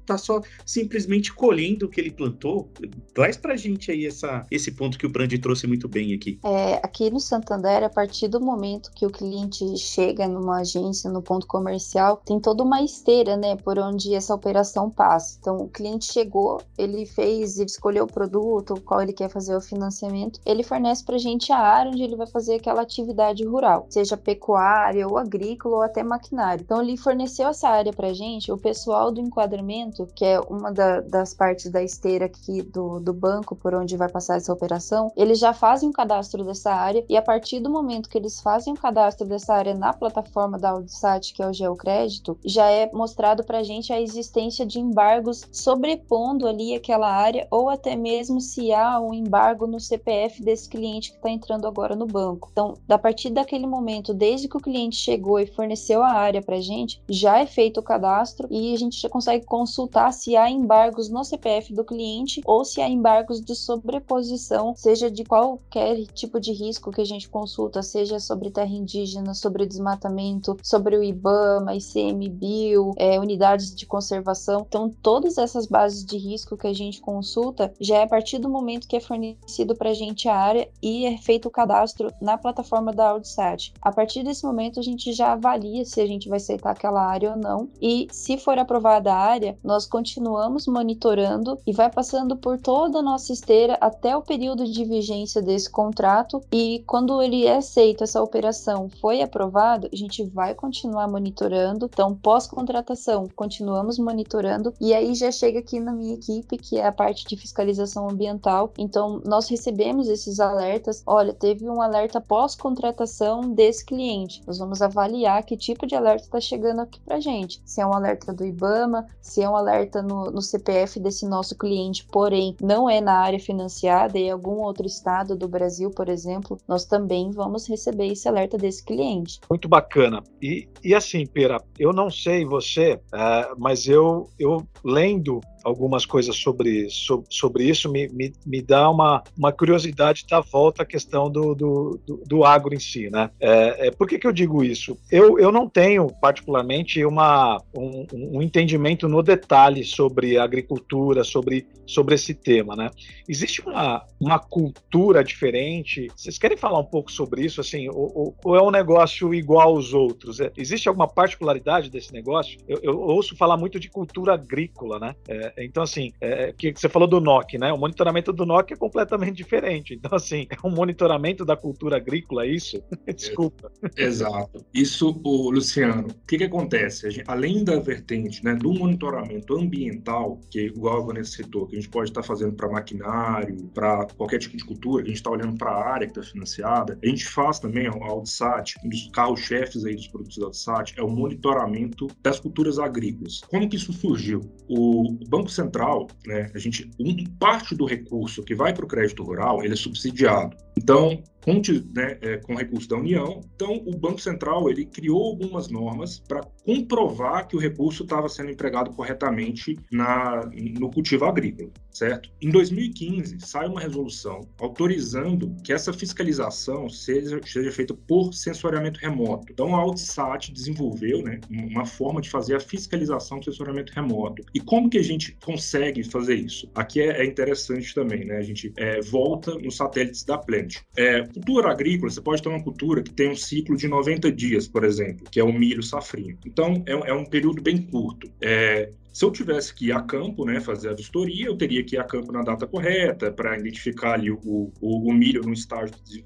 tá só simplesmente colhendo o que ele plantou. Traz para a gente aí essa, esse ponto que o Brand trouxe muito bem aqui. É, aqui no Santander, a partir do momento que o cliente chega numa agência, no ponto comercial, tem toda uma esteira, né, por onde essa operação passa. Então, o cliente chegou, ele fez, ele escolheu o produto, qual ele quer fazer o financiamento, ele fornece para a gente a área onde ele vai fazer aquela atividade rural, seja pecuária ou agrícola ou até maquinário. Então, ele forneceu essa área para a gente, o pessoal do enquadramento, que é uma da, das partes da esteira aqui do, do banco por onde vai passar essa operação, eles já fazem o cadastro dessa área e a partir do momento que eles fazem o cadastro dessa área na plataforma da Audsat, que é o Geocrédito, já é mostrado para a gente a existência de embargos sobrepondo ali aquela área ou até mesmo se há um embargo no CPF desse cliente que está entrando agora no banco. Então, a partir daquele momento, desde que o cliente chegou e forneceu a área para a gente, já é feito o cadastro e a gente já consegue consultar se há embargos no CPF do cliente ou se há embargos de sobreposição, seja de qualquer tipo de risco que a gente consulta, seja sobre terra indígena, sobre desmatamento, sobre o IBAMA, ICMBio, é, unidades de conservação. Então, todas essas bases de risco que a gente consulta já é a partir do momento que é fornecido para a gente a área e é feito o cadastro na plataforma da Audsat. A partir desse momento, a gente já avalia se a gente vai aceitar aquela área ou não. E se for aprovada a área, nós continuamos monitorando e vai passando por toda a nossa esteira até o período de vigência desse contrato. E quando ele é aceito, essa operação foi aprovada, a gente vai continuar monitorando. Então, pós-contratação, continuamos monitorando. E aí já chega aqui na minha equipe, que é a parte de fiscalização ambiental. Então, nós recebemos esses alertas. Olha, teve um alerta pós-contratação desse cliente. Nós vamos avaliar que tipo de alerta está chegando aqui para gente. Se é um alerta do IBAMA, se é um alerta no, no CPF desse nosso cliente, porém não é na área financiada e algum outro estado do Brasil, por exemplo, nós também vamos receber esse alerta desse cliente. Muito bacana. E, e assim, Pera, eu não sei você, uh, mas eu, eu lendo algumas coisas sobre, sobre, sobre isso, me, me, me, dá uma, uma curiosidade da volta à questão do, do, do, do agro em si, né? É, é, por que, que eu digo isso? Eu, eu não tenho, particularmente, uma, um, um entendimento no detalhe sobre agricultura, sobre, sobre esse tema, né? Existe uma, uma cultura diferente? Vocês querem falar um pouco sobre isso, assim, ou, ou é um negócio igual aos outros? É, existe alguma particularidade desse negócio? Eu, eu, ouço falar muito de cultura agrícola, né? É, então, assim, é, que você falou do NOC, né? O monitoramento do NOC é completamente [laughs] diferente. Então, assim, é um monitoramento da cultura agrícola, é isso? [laughs] Desculpa. Exato. Isso, o Luciano, o que, que acontece? Gente, além da vertente né, do monitoramento ambiental, que igual a citou, que a gente pode estar fazendo para maquinário, para qualquer tipo de cultura, a gente está olhando para a área que está financiada, a gente faz também a Audsat, um dos carros-chefes aí dos produtos da Audsat, é o monitoramento das culturas agrícolas. Como que isso surgiu? O Banco Banco Central, né, a gente, um, parte do recurso que vai para o crédito rural, ele é subsidiado. Então, fonte né, é, com recursos da União. Então, o Banco Central ele criou algumas normas para comprovar que o recurso estava sendo empregado corretamente na, no cultivo agrícola, certo? Em 2015, sai uma resolução autorizando que essa fiscalização seja, seja feita por sensoriamento remoto. Então, a Altsat desenvolveu né, uma forma de fazer a fiscalização do sensoriamento remoto. E como que a gente consegue fazer isso? Aqui é, é interessante também, né? A gente é, volta nos satélites da Plant. É, cultura agrícola, você pode ter uma cultura que tem um ciclo de 90 dias, por exemplo, que é o milho safrinho. Então, é, é um período bem curto. É, se eu tivesse que ir a campo, né, fazer a vistoria, eu teria que ir a campo na data correta para identificar ali o, o, o, milho no estágio de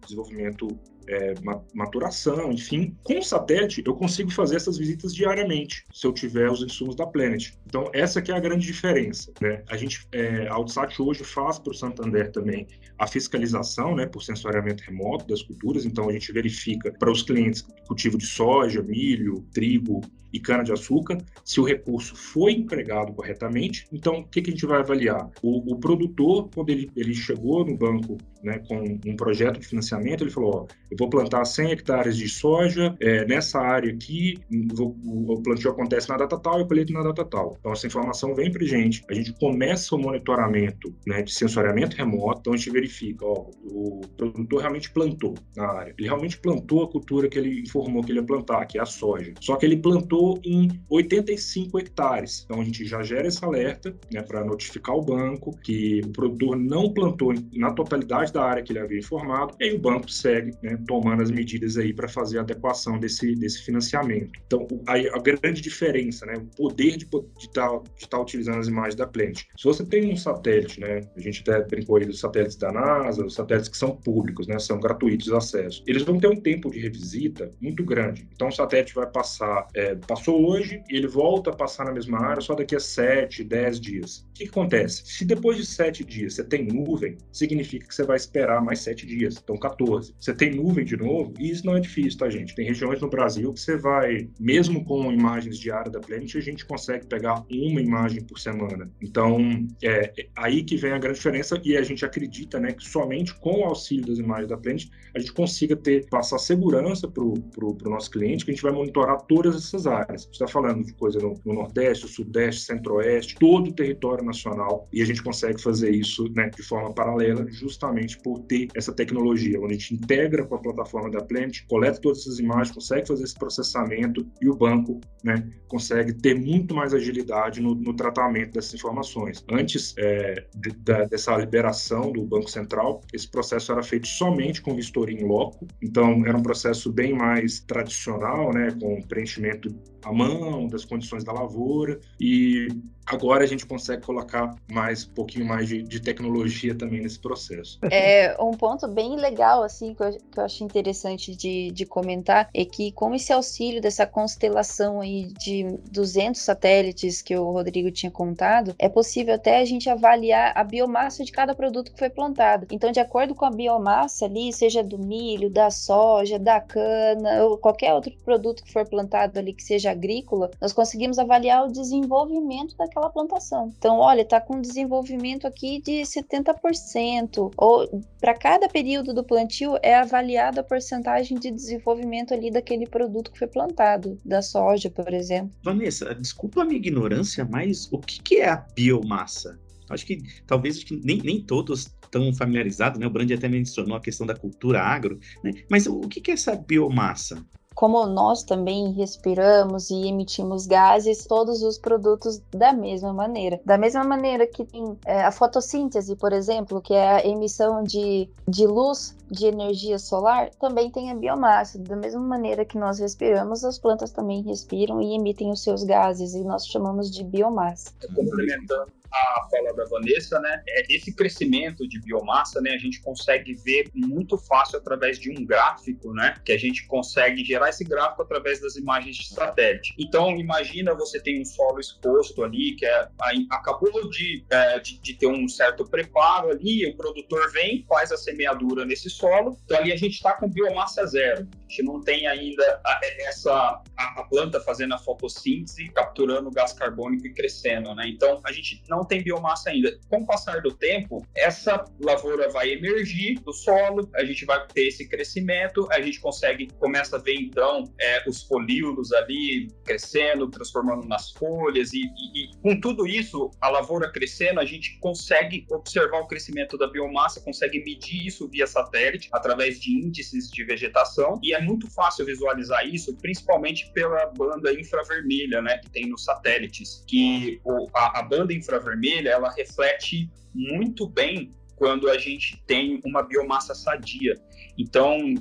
desenvolvimento é, maturação, enfim. Com o satélite, eu consigo fazer essas visitas diariamente, se eu tiver os insumos da Planet. Então, essa que é a grande diferença. Né? A gente, é, a Altsat hoje faz para o Santander também a fiscalização, né, por sensoriamento remoto das culturas. Então, a gente verifica para os clientes cultivo de soja, milho, trigo, e cana-de-açúcar, se o recurso foi empregado corretamente. Então, o que, que a gente vai avaliar? O, o produtor, quando ele, ele chegou no banco né, com um projeto de financiamento, ele falou: ó, vou plantar 100 hectares de soja é, nessa área aqui, vou, o plantio acontece na data tal e o colheito na data tal. Então, essa informação vem para gente, a gente começa o monitoramento né, de sensoriamento remoto, então a gente verifica: ó, o produtor realmente plantou na área, ele realmente plantou a cultura que ele informou que ele ia plantar, que é a soja. Só que ele plantou plantou em 85 hectares. Então a gente já gera esse alerta né, para notificar o banco que o produtor não plantou na totalidade da área que ele havia informado, e aí o banco segue né, tomando as medidas aí para fazer a adequação desse, desse financiamento. Então aí a grande diferença, né, o poder de estar tá, de tá utilizando as imagens da Plant. Se você tem um satélite, né, a gente até brincou aí dos satélites da NASA, os satélites que são públicos, né, são gratuitos de acesso, eles vão ter um tempo de revisita muito grande. Então o satélite vai passar é, Passou hoje ele volta a passar na mesma área só daqui a 7, 10 dias. O que, que acontece? Se depois de 7 dias você tem nuvem, significa que você vai esperar mais 7 dias, então 14. Você tem nuvem de novo, e isso não é difícil, tá, gente? Tem regiões no Brasil que você vai, mesmo com imagens diárias da Planet, a gente consegue pegar uma imagem por semana. Então, é, é aí que vem a grande diferença e a gente acredita né, que somente com o auxílio das imagens da Planet a gente consiga ter, passar segurança para o nosso cliente, que a gente vai monitorar todas essas áreas áreas. Você está falando de coisa no, no, Nordeste, Sudeste, Centro-Oeste, todo o território nacional, e a gente consegue fazer isso né, de forma paralela, justamente por ter essa tecnologia, onde a gente integra com a plataforma da Planet, coleta todas essas imagens, consegue fazer esse processamento e o banco né, consegue ter muito mais agilidade no, no tratamento dessas informações. Antes é, de, dessa liberação do Banco Central, esse processo era feito somente com vistoria em loco, então era um processo bem mais tradicional, né, com preenchimento à mão, das condições da lavoura, e agora a gente consegue colocar mais um pouquinho mais de, de, tecnologia também nesse processo. É um ponto bem legal assim que eu, que eu acho interessante de, de comentar é que com esse auxílio dessa constelação aí de 200 satélites que o Rodrigo tinha contado, é possível até a gente avaliar a biomassa de cada produto que foi plantado. Então, de acordo com a biomassa ali, seja do milho, da soja, da cana ou qualquer outro produto que for plantado ali que seja agrícola, nós conseguimos avaliar o desenvolvimento daquela aquela plantação. Então, olha, está com desenvolvimento aqui de 70%, ou para cada período do plantio é avaliada a porcentagem de desenvolvimento ali daquele produto que foi plantado, da soja, por exemplo. Vanessa, desculpa a minha ignorância, mas o que, que é a biomassa? Acho que talvez acho que nem, nem todos estão familiarizados, né? O Brandi até mencionou a questão da cultura agro, né? Mas o que é essa biomassa? Como nós também respiramos e emitimos gases, todos os produtos da mesma maneira. Da mesma maneira que tem é, a fotossíntese, por exemplo, que é a emissão de, de luz de energia solar, também tem a biomassa. Da mesma maneira que nós respiramos, as plantas também respiram e emitem os seus gases, e nós chamamos de biomassa. Complementando a fala da Vanessa, né? É, esse crescimento de biomassa, né? A gente consegue ver muito fácil através de um gráfico, né? Que a gente consegue gerar esse gráfico através das imagens de satélite. Então, imagina você tem um solo exposto ali, que é, acabou de, é, de, de, ter um certo preparo ali, o produtor vem, faz a semeadura nesse solo, então ali a gente está com biomassa zero. A gente não tem ainda a, essa a, a planta fazendo a fotossíntese, capturando o gás carbônico e crescendo, né? Então, a gente não tem biomassa ainda. Com o passar do tempo, essa lavoura vai emergir do solo, a gente vai ter esse crescimento, a gente consegue, começa a ver então é, os folíolos ali crescendo, transformando nas folhas, e, e, e com tudo isso, a lavoura crescendo, a gente consegue observar o crescimento da biomassa, consegue medir isso via satélite, através de índices de vegetação, e é muito fácil visualizar isso, principalmente pela banda infravermelha, né, que tem nos satélites, que o, a, a banda infravermelha, ela reflete muito bem quando a gente tem uma biomassa sadia. Então,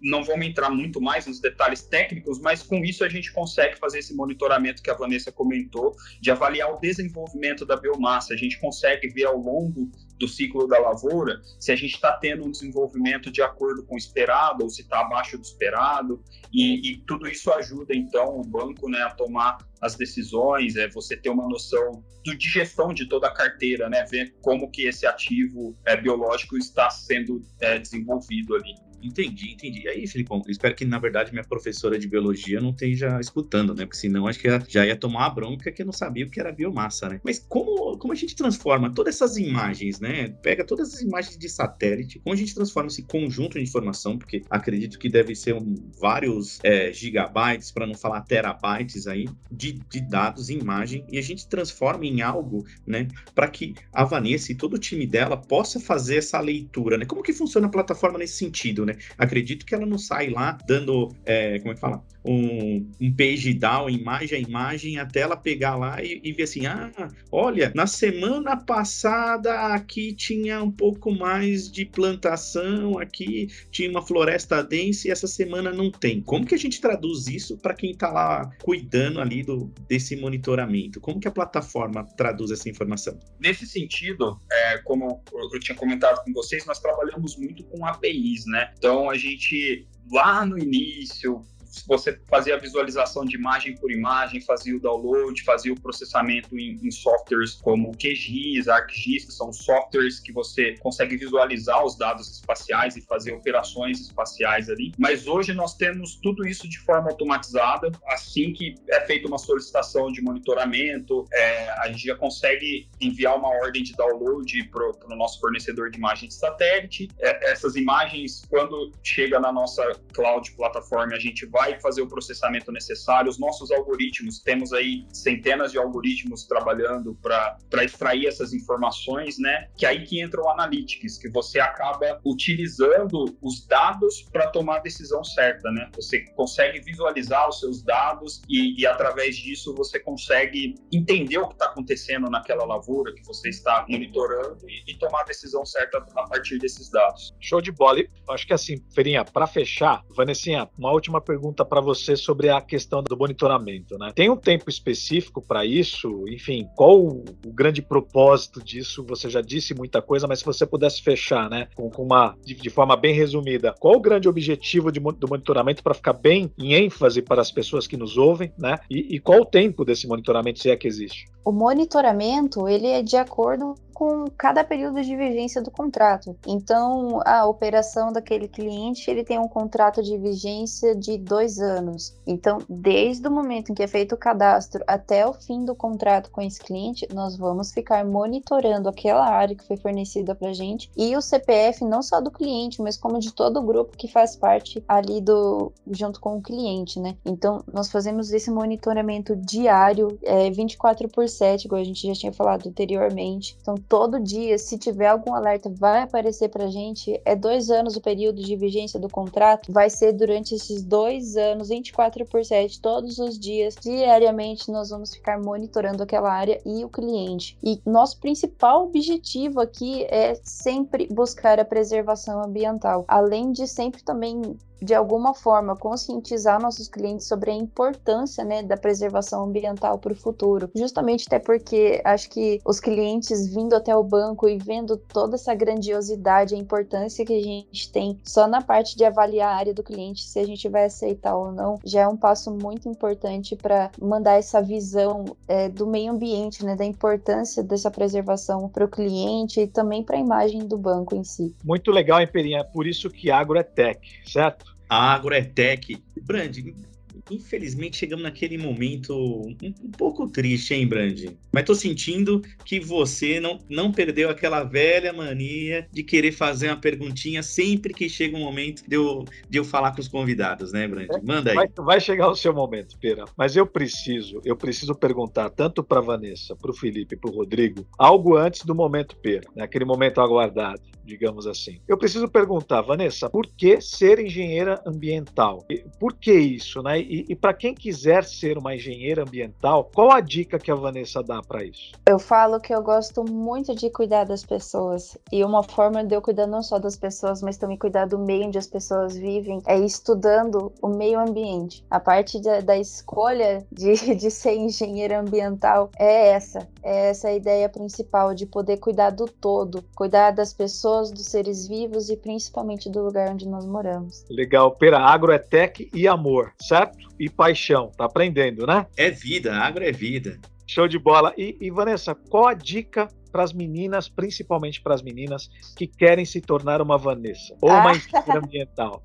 não vamos entrar muito mais nos detalhes técnicos, mas com isso a gente consegue fazer esse monitoramento que a Vanessa comentou, de avaliar o desenvolvimento da biomassa. A gente consegue ver ao longo do ciclo da lavoura se a gente está tendo um desenvolvimento de acordo com o esperado ou se está abaixo do esperado, e, e, tudo isso ajuda então o banco né, a tomar as decisões, é você ter uma noção do, de gestão de toda a carteira, né, ver como que esse ativo é, biológico está sendo é, desenvolvido ali. Entendi, entendi. Aí, Filipão, espero que, na verdade, minha professora de biologia não esteja escutando, né? Porque senão acho que já ia tomar uma bronca que eu não sabia o que era biomassa, né? Mas como, como a gente transforma todas essas imagens, né? Pega todas as imagens de satélite, como a gente transforma esse conjunto de informação, porque acredito que deve ser um, vários é, gigabytes, para não falar terabytes aí, de, de dados, imagem, e a gente transforma em algo, né? Para que a Vanessa e todo o time dela possa fazer essa leitura, né? Como que funciona a plataforma nesse sentido, né? Né? Acredito que ela não sai lá dando, é, como é que fala? Um, um page down, imagem a imagem, até ela pegar lá e, e ver assim: ah, olha, na semana passada aqui tinha um pouco mais de plantação, aqui tinha uma floresta densa e essa semana não tem. Como que a gente traduz isso para quem está lá cuidando ali do, desse monitoramento? Como que a plataforma traduz essa informação? Nesse sentido, é, como eu tinha comentado com vocês, nós trabalhamos muito com APIs, né? Então a gente lá no início você fazia a visualização de imagem por imagem, fazia o download, fazia o processamento em, em softwares como QGIS, ArcGIS, que são softwares que você consegue visualizar os dados espaciais e fazer operações espaciais ali. Mas hoje nós temos tudo isso de forma automatizada. Assim que é feita uma solicitação de monitoramento, é, a gente já consegue enviar uma ordem de download para o no nosso fornecedor de imagem de satélite. É, essas imagens, quando chega na nossa cloud plataforma, a gente vai vai fazer o processamento necessário. Os nossos algoritmos, temos aí centenas de algoritmos trabalhando para extrair essas informações, né? Que aí que entra o Analytics, que você acaba utilizando os dados para tomar a decisão certa, né? Você consegue visualizar os seus dados e, e através disso você consegue entender o que está acontecendo naquela lavoura que você está monitorando e, e tomar a decisão certa a partir desses dados. Show de bola. E acho que assim, Ferinha, para fechar, Vanessinha, uma última pergunta pergunta para você sobre a questão do monitoramento, né? Tem um tempo específico para isso? Enfim, qual o, grande propósito disso? Você já disse muita coisa, mas se você pudesse fechar, né, com, com uma de, de, forma bem resumida, qual o grande objetivo de, do monitoramento para ficar bem em ênfase para as pessoas que nos ouvem, né? E, e qual o tempo desse monitoramento, se é que existe? O monitoramento ele é de acordo com cada período de vigência do contrato. Então, a operação daquele cliente ele tem um contrato de vigência de dois anos. Então, desde o momento em que é feito o cadastro até o fim do contrato com esse cliente, nós vamos ficar monitorando aquela área que foi fornecida para gente e o CPF não só do cliente, mas como de todo o grupo que faz parte ali do junto com o cliente, né? Então, nós fazemos esse monitoramento diário, é, 24 por 7, igual a gente já tinha falado anteriormente. Então, todo dia, se tiver algum alerta, vai aparecer para a gente. É dois anos o período de vigência do contrato, vai ser durante esses dois anos, 24 por 7, todos os dias, diariamente, nós vamos ficar monitorando aquela área e o cliente. E nosso principal objetivo aqui é sempre buscar a preservação ambiental, além de sempre também de alguma forma conscientizar nossos clientes sobre a importância né, da preservação ambiental para o futuro. Justamente até porque acho que os clientes vindo até o banco e vendo toda essa grandiosidade, a importância que a gente tem só na parte de avaliar a área do cliente, se a gente vai aceitar ou não, já é um passo muito importante para mandar essa visão é, do meio ambiente, né, da importância dessa preservação para o cliente e também para a imagem do banco em si. Muito legal, hein, Perinha? É por isso que agro é tech, certo? A Agroetec. Brand, Infelizmente chegamos naquele momento um, um pouco triste, hein, Brandi? Mas tô sentindo que você não, não perdeu aquela velha mania de querer fazer uma perguntinha sempre que chega um momento de eu, de eu falar com os convidados, né, Brandi? Manda aí. Vai, vai chegar o seu momento, Pera. Mas eu preciso, eu preciso perguntar tanto para Vanessa, para o Felipe, para o Rodrigo, algo antes do momento Pera, né? aquele momento aguardado digamos assim. Eu preciso perguntar, Vanessa, por que ser engenheira ambiental? Por que isso, né? E, e para quem quiser ser uma engenheira ambiental, qual a dica que a Vanessa dá para isso? Eu falo que eu gosto muito de cuidar das pessoas e uma forma de eu cuidar não só das pessoas, mas também cuidar do meio onde as pessoas vivem é estudando o meio ambiente. A parte da, da escolha de, [laughs] de ser engenheira ambiental é essa, é essa a ideia principal de poder cuidar do todo, cuidar das pessoas dos seres vivos e principalmente do lugar onde nós moramos. Legal. Pera, agro é tech e amor, certo? E paixão. Tá aprendendo, né? É vida, agro é vida. Show de bola. E, e Vanessa, qual a dica para as meninas, principalmente para as meninas que querem se tornar uma Vanessa ou uma ah. [laughs] ambiental?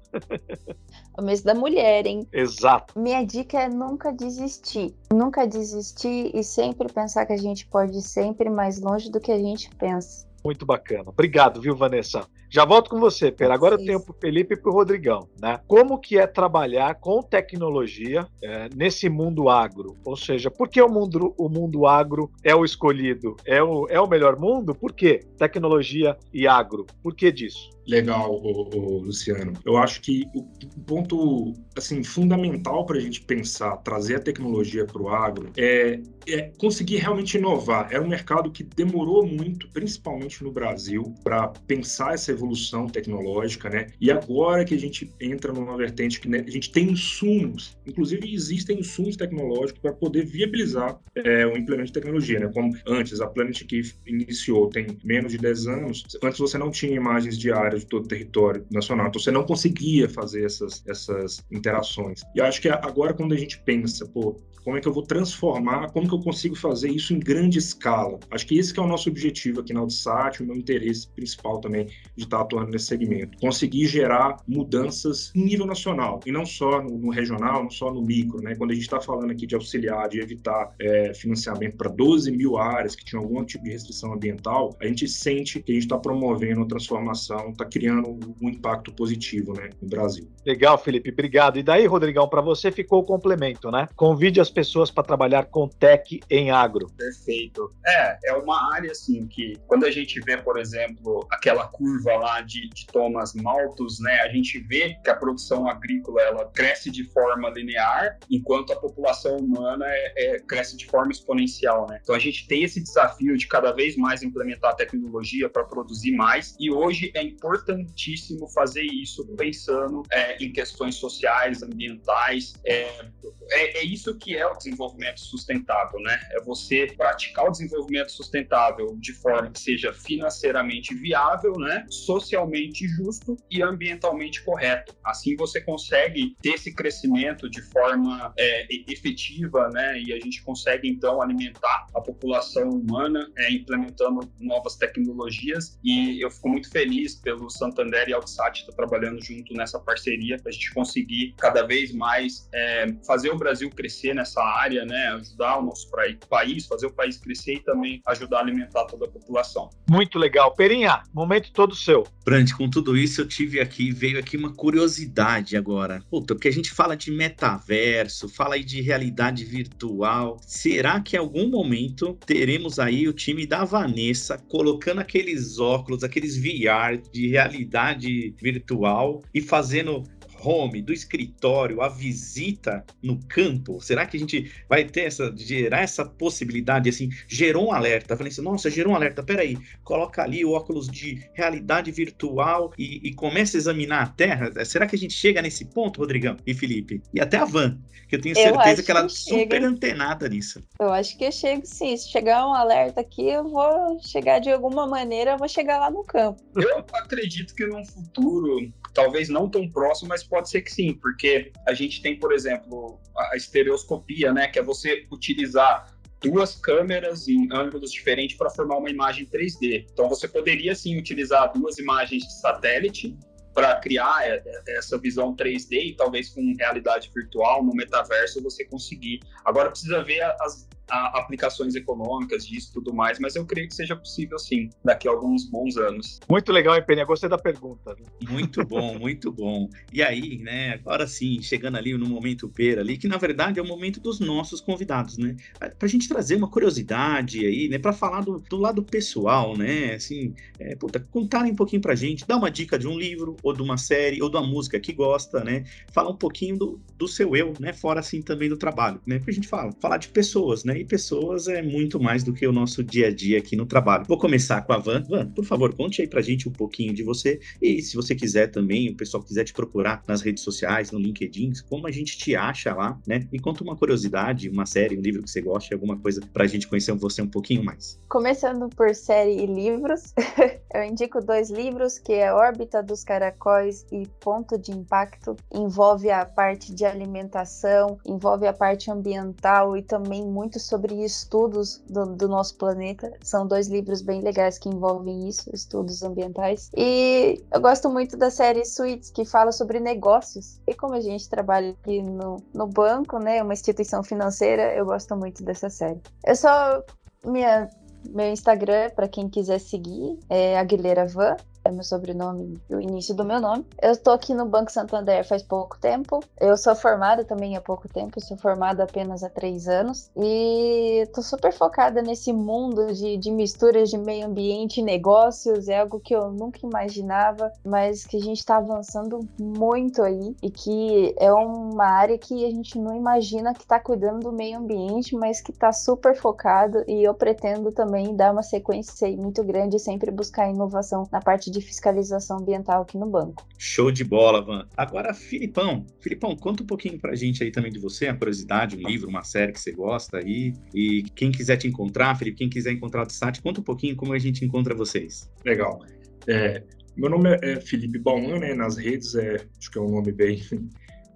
o mês da mulher, hein? Exato. Minha dica é nunca desistir. Nunca desistir e sempre pensar que a gente pode ir sempre mais longe do que a gente pensa. Muito bacana. Obrigado, viu, Vanessa? Já volto com você, Pera. Agora eu tenho para o Felipe e para o Rodrigão, né? Como que é trabalhar com tecnologia é, nesse mundo agro? Ou seja, por que o mundo, o mundo agro é o escolhido? É o, é o melhor mundo? Por quê? Tecnologia e agro. Por que disso? Legal, o, o Luciano. Eu acho que o ponto assim fundamental para a gente pensar, trazer a tecnologia para o agro é, é, conseguir realmente inovar. É um mercado que demorou muito, principalmente no Brasil, para pensar essa evolução tecnológica, né? E agora que a gente entra numa vertente que né, a gente tem insumos, inclusive existem insumos tecnológicos para poder viabilizar é, o implemento de tecnologia, né? Como antes a Planet que iniciou tem menos de 10 anos, antes você não tinha imagens diárias de todo o território nacional. Então você não conseguia fazer essas, essas interações. E acho que agora, quando a gente pensa, pô, como é que eu vou transformar, como que eu consigo fazer isso em grande escala? Acho que esse que é o nosso objetivo aqui na Audsat, o meu interesse principal também de estar atuando nesse segmento. Conseguir gerar mudanças em nível nacional, e não só no, no regional, não só no micro. Né? Quando a gente está falando aqui de auxiliar, de evitar é, financiamento para 12 mil áreas que tinham algum tipo de restrição ambiental, a gente sente que a gente está promovendo a transformação, está criando um impacto positivo né, no Brasil. Legal, Felipe, obrigado. E daí, Rodrigão, para você ficou o complemento, né? Convide as pessoas para trabalhar com tech em agro. Perfeito. É, é uma área assim que quando a gente vê, por exemplo, aquela curva lá de, de Thomas Malthus, né, a gente vê que a produção agrícola ela cresce de forma linear, enquanto a população humana é, é, cresce de forma exponencial, né? Então a gente tem esse desafio de cada vez mais implementar tecnologia para produzir mais e hoje é importantíssimo fazer isso pensando é, em questões sociais, ambientais. É, é, é, isso que é o desenvolvimento sustentável, né? É você praticar o desenvolvimento sustentável de forma que seja financeiramente viável, né? Socialmente justo e ambientalmente correto. Assim você consegue ter esse crescimento de forma é, efetiva, né? E a gente consegue então alimentar a população humana, é, implementando novas tecnologias. E eu fico muito feliz pelo Santander e Altsat está trabalhando junto nessa parceria para a gente conseguir cada vez mais é, fazer o Brasil crescer nessa área, né? Ajudar o nosso país, fazer o país crescer e também ajudar a alimentar toda a população. Muito legal. Perinha, momento todo seu. Brand, com tudo isso eu tive aqui, veio aqui uma curiosidade agora. Puta, porque a gente fala de metaverso, fala aí de realidade virtual. Será que em algum momento teremos aí o time da Vanessa colocando aqueles óculos, aqueles VR de realidade virtual e fazendo home, do escritório, a visita no campo? Será que a gente vai ter essa, gerar essa possibilidade, assim, gerou um alerta, falei assim, nossa, gerou um alerta, peraí, coloca ali o óculos de realidade virtual e, e começa a examinar a Terra, será que a gente chega nesse ponto, Rodrigão e Felipe? E até a Van, que eu tenho certeza eu que ela é super antenada nisso. Eu acho que eu chego sim, se chegar um alerta aqui, eu vou chegar de alguma maneira, eu vou chegar lá no campo. Eu acredito que num futuro talvez não tão próximo, mas pode ser que sim, porque a gente tem, por exemplo, a estereoscopia, né, que é você utilizar duas câmeras em ângulos diferentes para formar uma imagem 3D. Então você poderia sim utilizar duas imagens de satélite para criar essa visão 3D e talvez com realidade virtual no metaverso você conseguir. Agora precisa ver as, a, aplicações econômicas disso e tudo mais, mas eu creio que seja possível sim, daqui a alguns bons anos. Muito legal, hein, Penha? Gostei da pergunta. Muito bom, [laughs] muito bom. E aí, né, agora sim, chegando ali no momento pera ali, que na verdade é o momento dos nossos convidados, né? Pra gente trazer uma curiosidade aí, né, pra falar do, do lado pessoal, né, assim, é, puta, contarem um pouquinho pra gente, dar uma dica de um livro, ou de uma série, ou de uma música que gosta, né? Falar um pouquinho do, do seu eu, né, fora assim também do trabalho, né? Porque a gente fala, falar de pessoas, né? E pessoas é muito mais do que o nosso dia a dia aqui no trabalho. Vou começar com a Van. Van, por favor, conte aí pra gente um pouquinho de você. E se você quiser também, o pessoal quiser te procurar nas redes sociais, no LinkedIn, como a gente te acha lá, né? E conta uma curiosidade, uma série, um livro que você gosta, alguma coisa pra gente conhecer você um pouquinho mais. Começando por série e livros, [laughs] eu indico dois livros, que é Órbita dos Caracóis e Ponto de Impacto. Envolve a parte de alimentação, envolve a parte ambiental e também muito sobre estudos do, do nosso planeta. São dois livros bem legais que envolvem isso, estudos ambientais. E eu gosto muito da série Suites, que fala sobre negócios. E como a gente trabalha aqui no, no banco, né, uma instituição financeira, eu gosto muito dessa série. Eu só minha meu Instagram, para quem quiser seguir, é Aguilera Van é meu sobrenome e o início do meu nome. Eu estou aqui no Banco Santander faz pouco tempo. Eu sou formada também há pouco tempo, sou formada apenas há três anos. E estou super focada nesse mundo de, de misturas de meio ambiente e negócios. É algo que eu nunca imaginava, mas que a gente está avançando muito aí e que é uma área que a gente não imagina que está cuidando do meio ambiente, mas que está super focado. E eu pretendo também dar uma sequência muito grande e sempre buscar inovação na parte de de fiscalização ambiental aqui no banco. Show de bola, Van. Agora, Filipão. Filipão, conta um pouquinho pra gente aí também de você, a curiosidade, um livro, uma série que você gosta aí. E quem quiser te encontrar, Felipe, quem quiser encontrar o site, conta um pouquinho como a gente encontra vocês. Legal. É, meu nome é Felipe Bauman, né? Nas redes é, acho que é um nome bem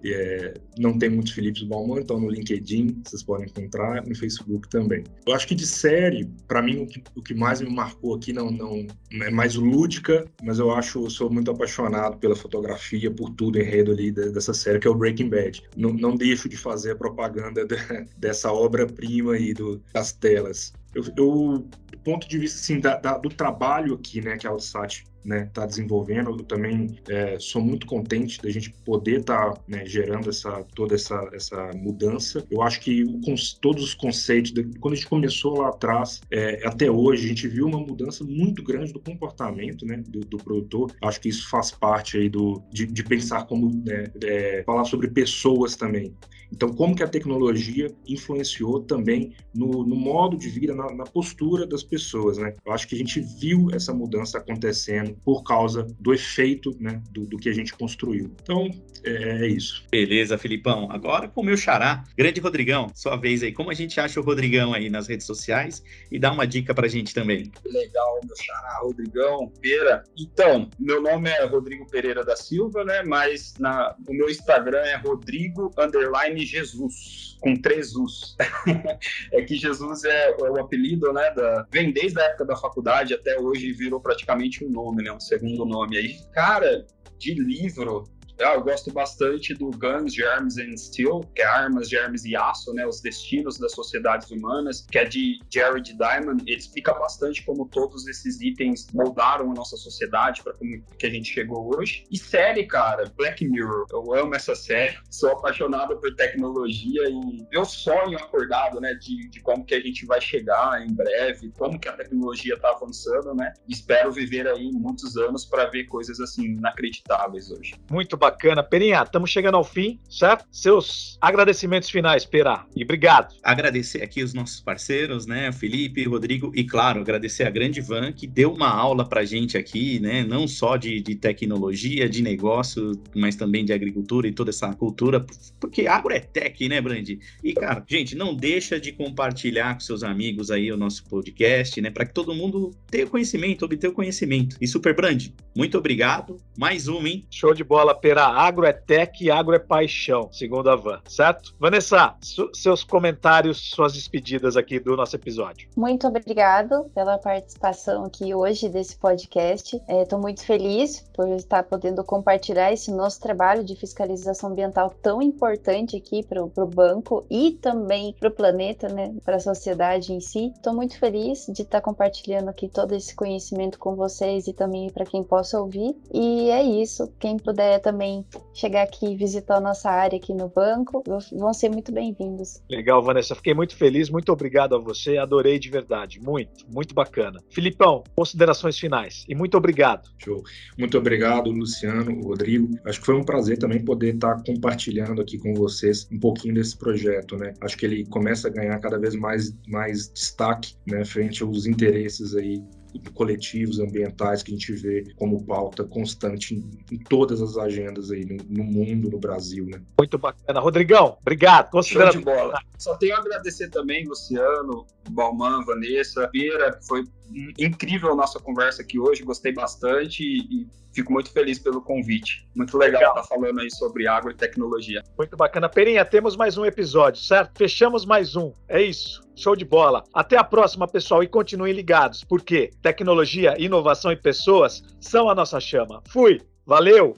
é, não tem muitos Filipes Balman, então no LinkedIn vocês podem encontrar, no Facebook também. Eu acho que de série, para mim, o que, o que, mais me marcou aqui não, não é mais lúdica, mas eu acho, sou muito apaixonado pela fotografia, por tudo enredo ali dessa série, que é o Breaking Bad. Não, não deixo de fazer a propaganda de, dessa obra-prima aí do, das telas. Eu, eu, do ponto de vista assim, da, da, do trabalho aqui, né, que a Alsat né, tá desenvolvendo. Eu também é, sou muito contente da gente poder estar tá, né, gerando essa, toda essa, essa mudança. Eu acho que o, todos os conceitos, de, quando a gente começou lá atrás, é, até hoje, a gente viu uma mudança muito grande do comportamento né, do, do produtor. Acho que isso faz parte aí do, de, de pensar como né, é, falar sobre pessoas também. Então, como que a tecnologia influenciou também no, no modo de vida, na, na, postura das pessoas, né? Eu acho que a gente viu essa mudança acontecendo por causa do efeito, né, do, do que a gente construiu. Então, é, é, isso. Beleza, Filipão. Agora com o meu xará, grande Rodrigão, sua vez aí. Como a gente acha o Rodrigão aí nas redes sociais? E dá uma dica pra gente também. Legal, meu xará, Rodrigão, Pereira. Então, meu nome é Rodrigo Pereira da Silva, né? Mas na, o meu Instagram é Rodrigo Underline Jesus, com três U's. [laughs] é que Jesus é, é, o apelido, né? Da, vem desde a época da faculdade até hoje virou praticamente um nome, né? Um segundo nome aí. Cara, de livro, ah, eu gosto bastante do Guns, Germs and Steel, que é Armas, Germes e Aço, né? Os Destinos das Sociedades Humanas, que é de Jared Diamond. Ele explica bastante como todos esses itens moldaram a nossa sociedade para como que a gente chegou hoje. E série, cara, Black Mirror. Eu amo essa série. Sou apaixonado por tecnologia e eu sonho acordado, né? De, de como que a gente vai chegar em breve, como que a tecnologia está avançando, né? Espero viver aí muitos anos para ver coisas assim inacreditáveis hoje. Muito bacana bacana. Peninha, estamos chegando ao fim, certo? Seus agradecimentos finais, Pera, e obrigado. Agradecer aqui os nossos parceiros, né, Felipe, Rodrigo, e claro, agradecer a Grande Van, que deu uma aula pra gente aqui, né, não só de, de tecnologia, de negócio, mas também de agricultura e toda essa cultura, porque agro é tech, né, Brandi? E, cara, gente, não deixa de compartilhar com seus amigos aí o nosso podcast, né, para que todo mundo tenha conhecimento, obter o conhecimento. E Super Brand, muito obrigado. Mais uma, hein? Show de bola, Pera reiterar, agro é tech e agro é paixão, segundo a Van, certo? Vanessa, seus comentários, suas despedidas aqui do nosso episódio. Muito obrigado pela participação aqui hoje desse podcast. Estou é, muito feliz por estar podendo compartilhar esse nosso trabalho de fiscalização ambiental tão importante aqui para o banco e também para o planeta, né, para a sociedade em si. Estou muito feliz de estar compartilhando aqui todo esse conhecimento com vocês e também para quem possa ouvir. E é isso. Quem puder também chegar aqui e visitar a nossa área aqui no banco, vão ser muito bem-vindos. Legal, Vanessa. Fiquei muito feliz. Muito obrigado a você. Adorei de verdade. Muito, muito bacana. Filipão, considerações finais. E muito obrigado. Show. Muito obrigado, Luciano, Rodrigo. Acho que foi um prazer também poder estar compartilhando aqui com vocês um pouquinho desse projeto, né? Acho que ele começa a ganhar cada vez mais, mais destaque, né, frente aos interesses aí coletivos ambientais que a gente vê como pauta constante em, em todas as agendas aí no, no, mundo, no Brasil, né? Muito bacana. Rodrigão, obrigado. Considera... Show de bola. Só tenho a agradecer também, Luciano, Balman, Vanessa, Pera, foi incrível a nossa conversa aqui hoje, gostei bastante e, e fico muito feliz pelo convite. Muito legal, estar falando aí sobre água e tecnologia. Muito bacana. Perinha, temos mais um episódio, certo? Fechamos mais um. É isso. Show de bola. Até a próxima, pessoal, e continuem ligados, porque tecnologia, inovação e pessoas são a nossa chama. Fui. Valeu.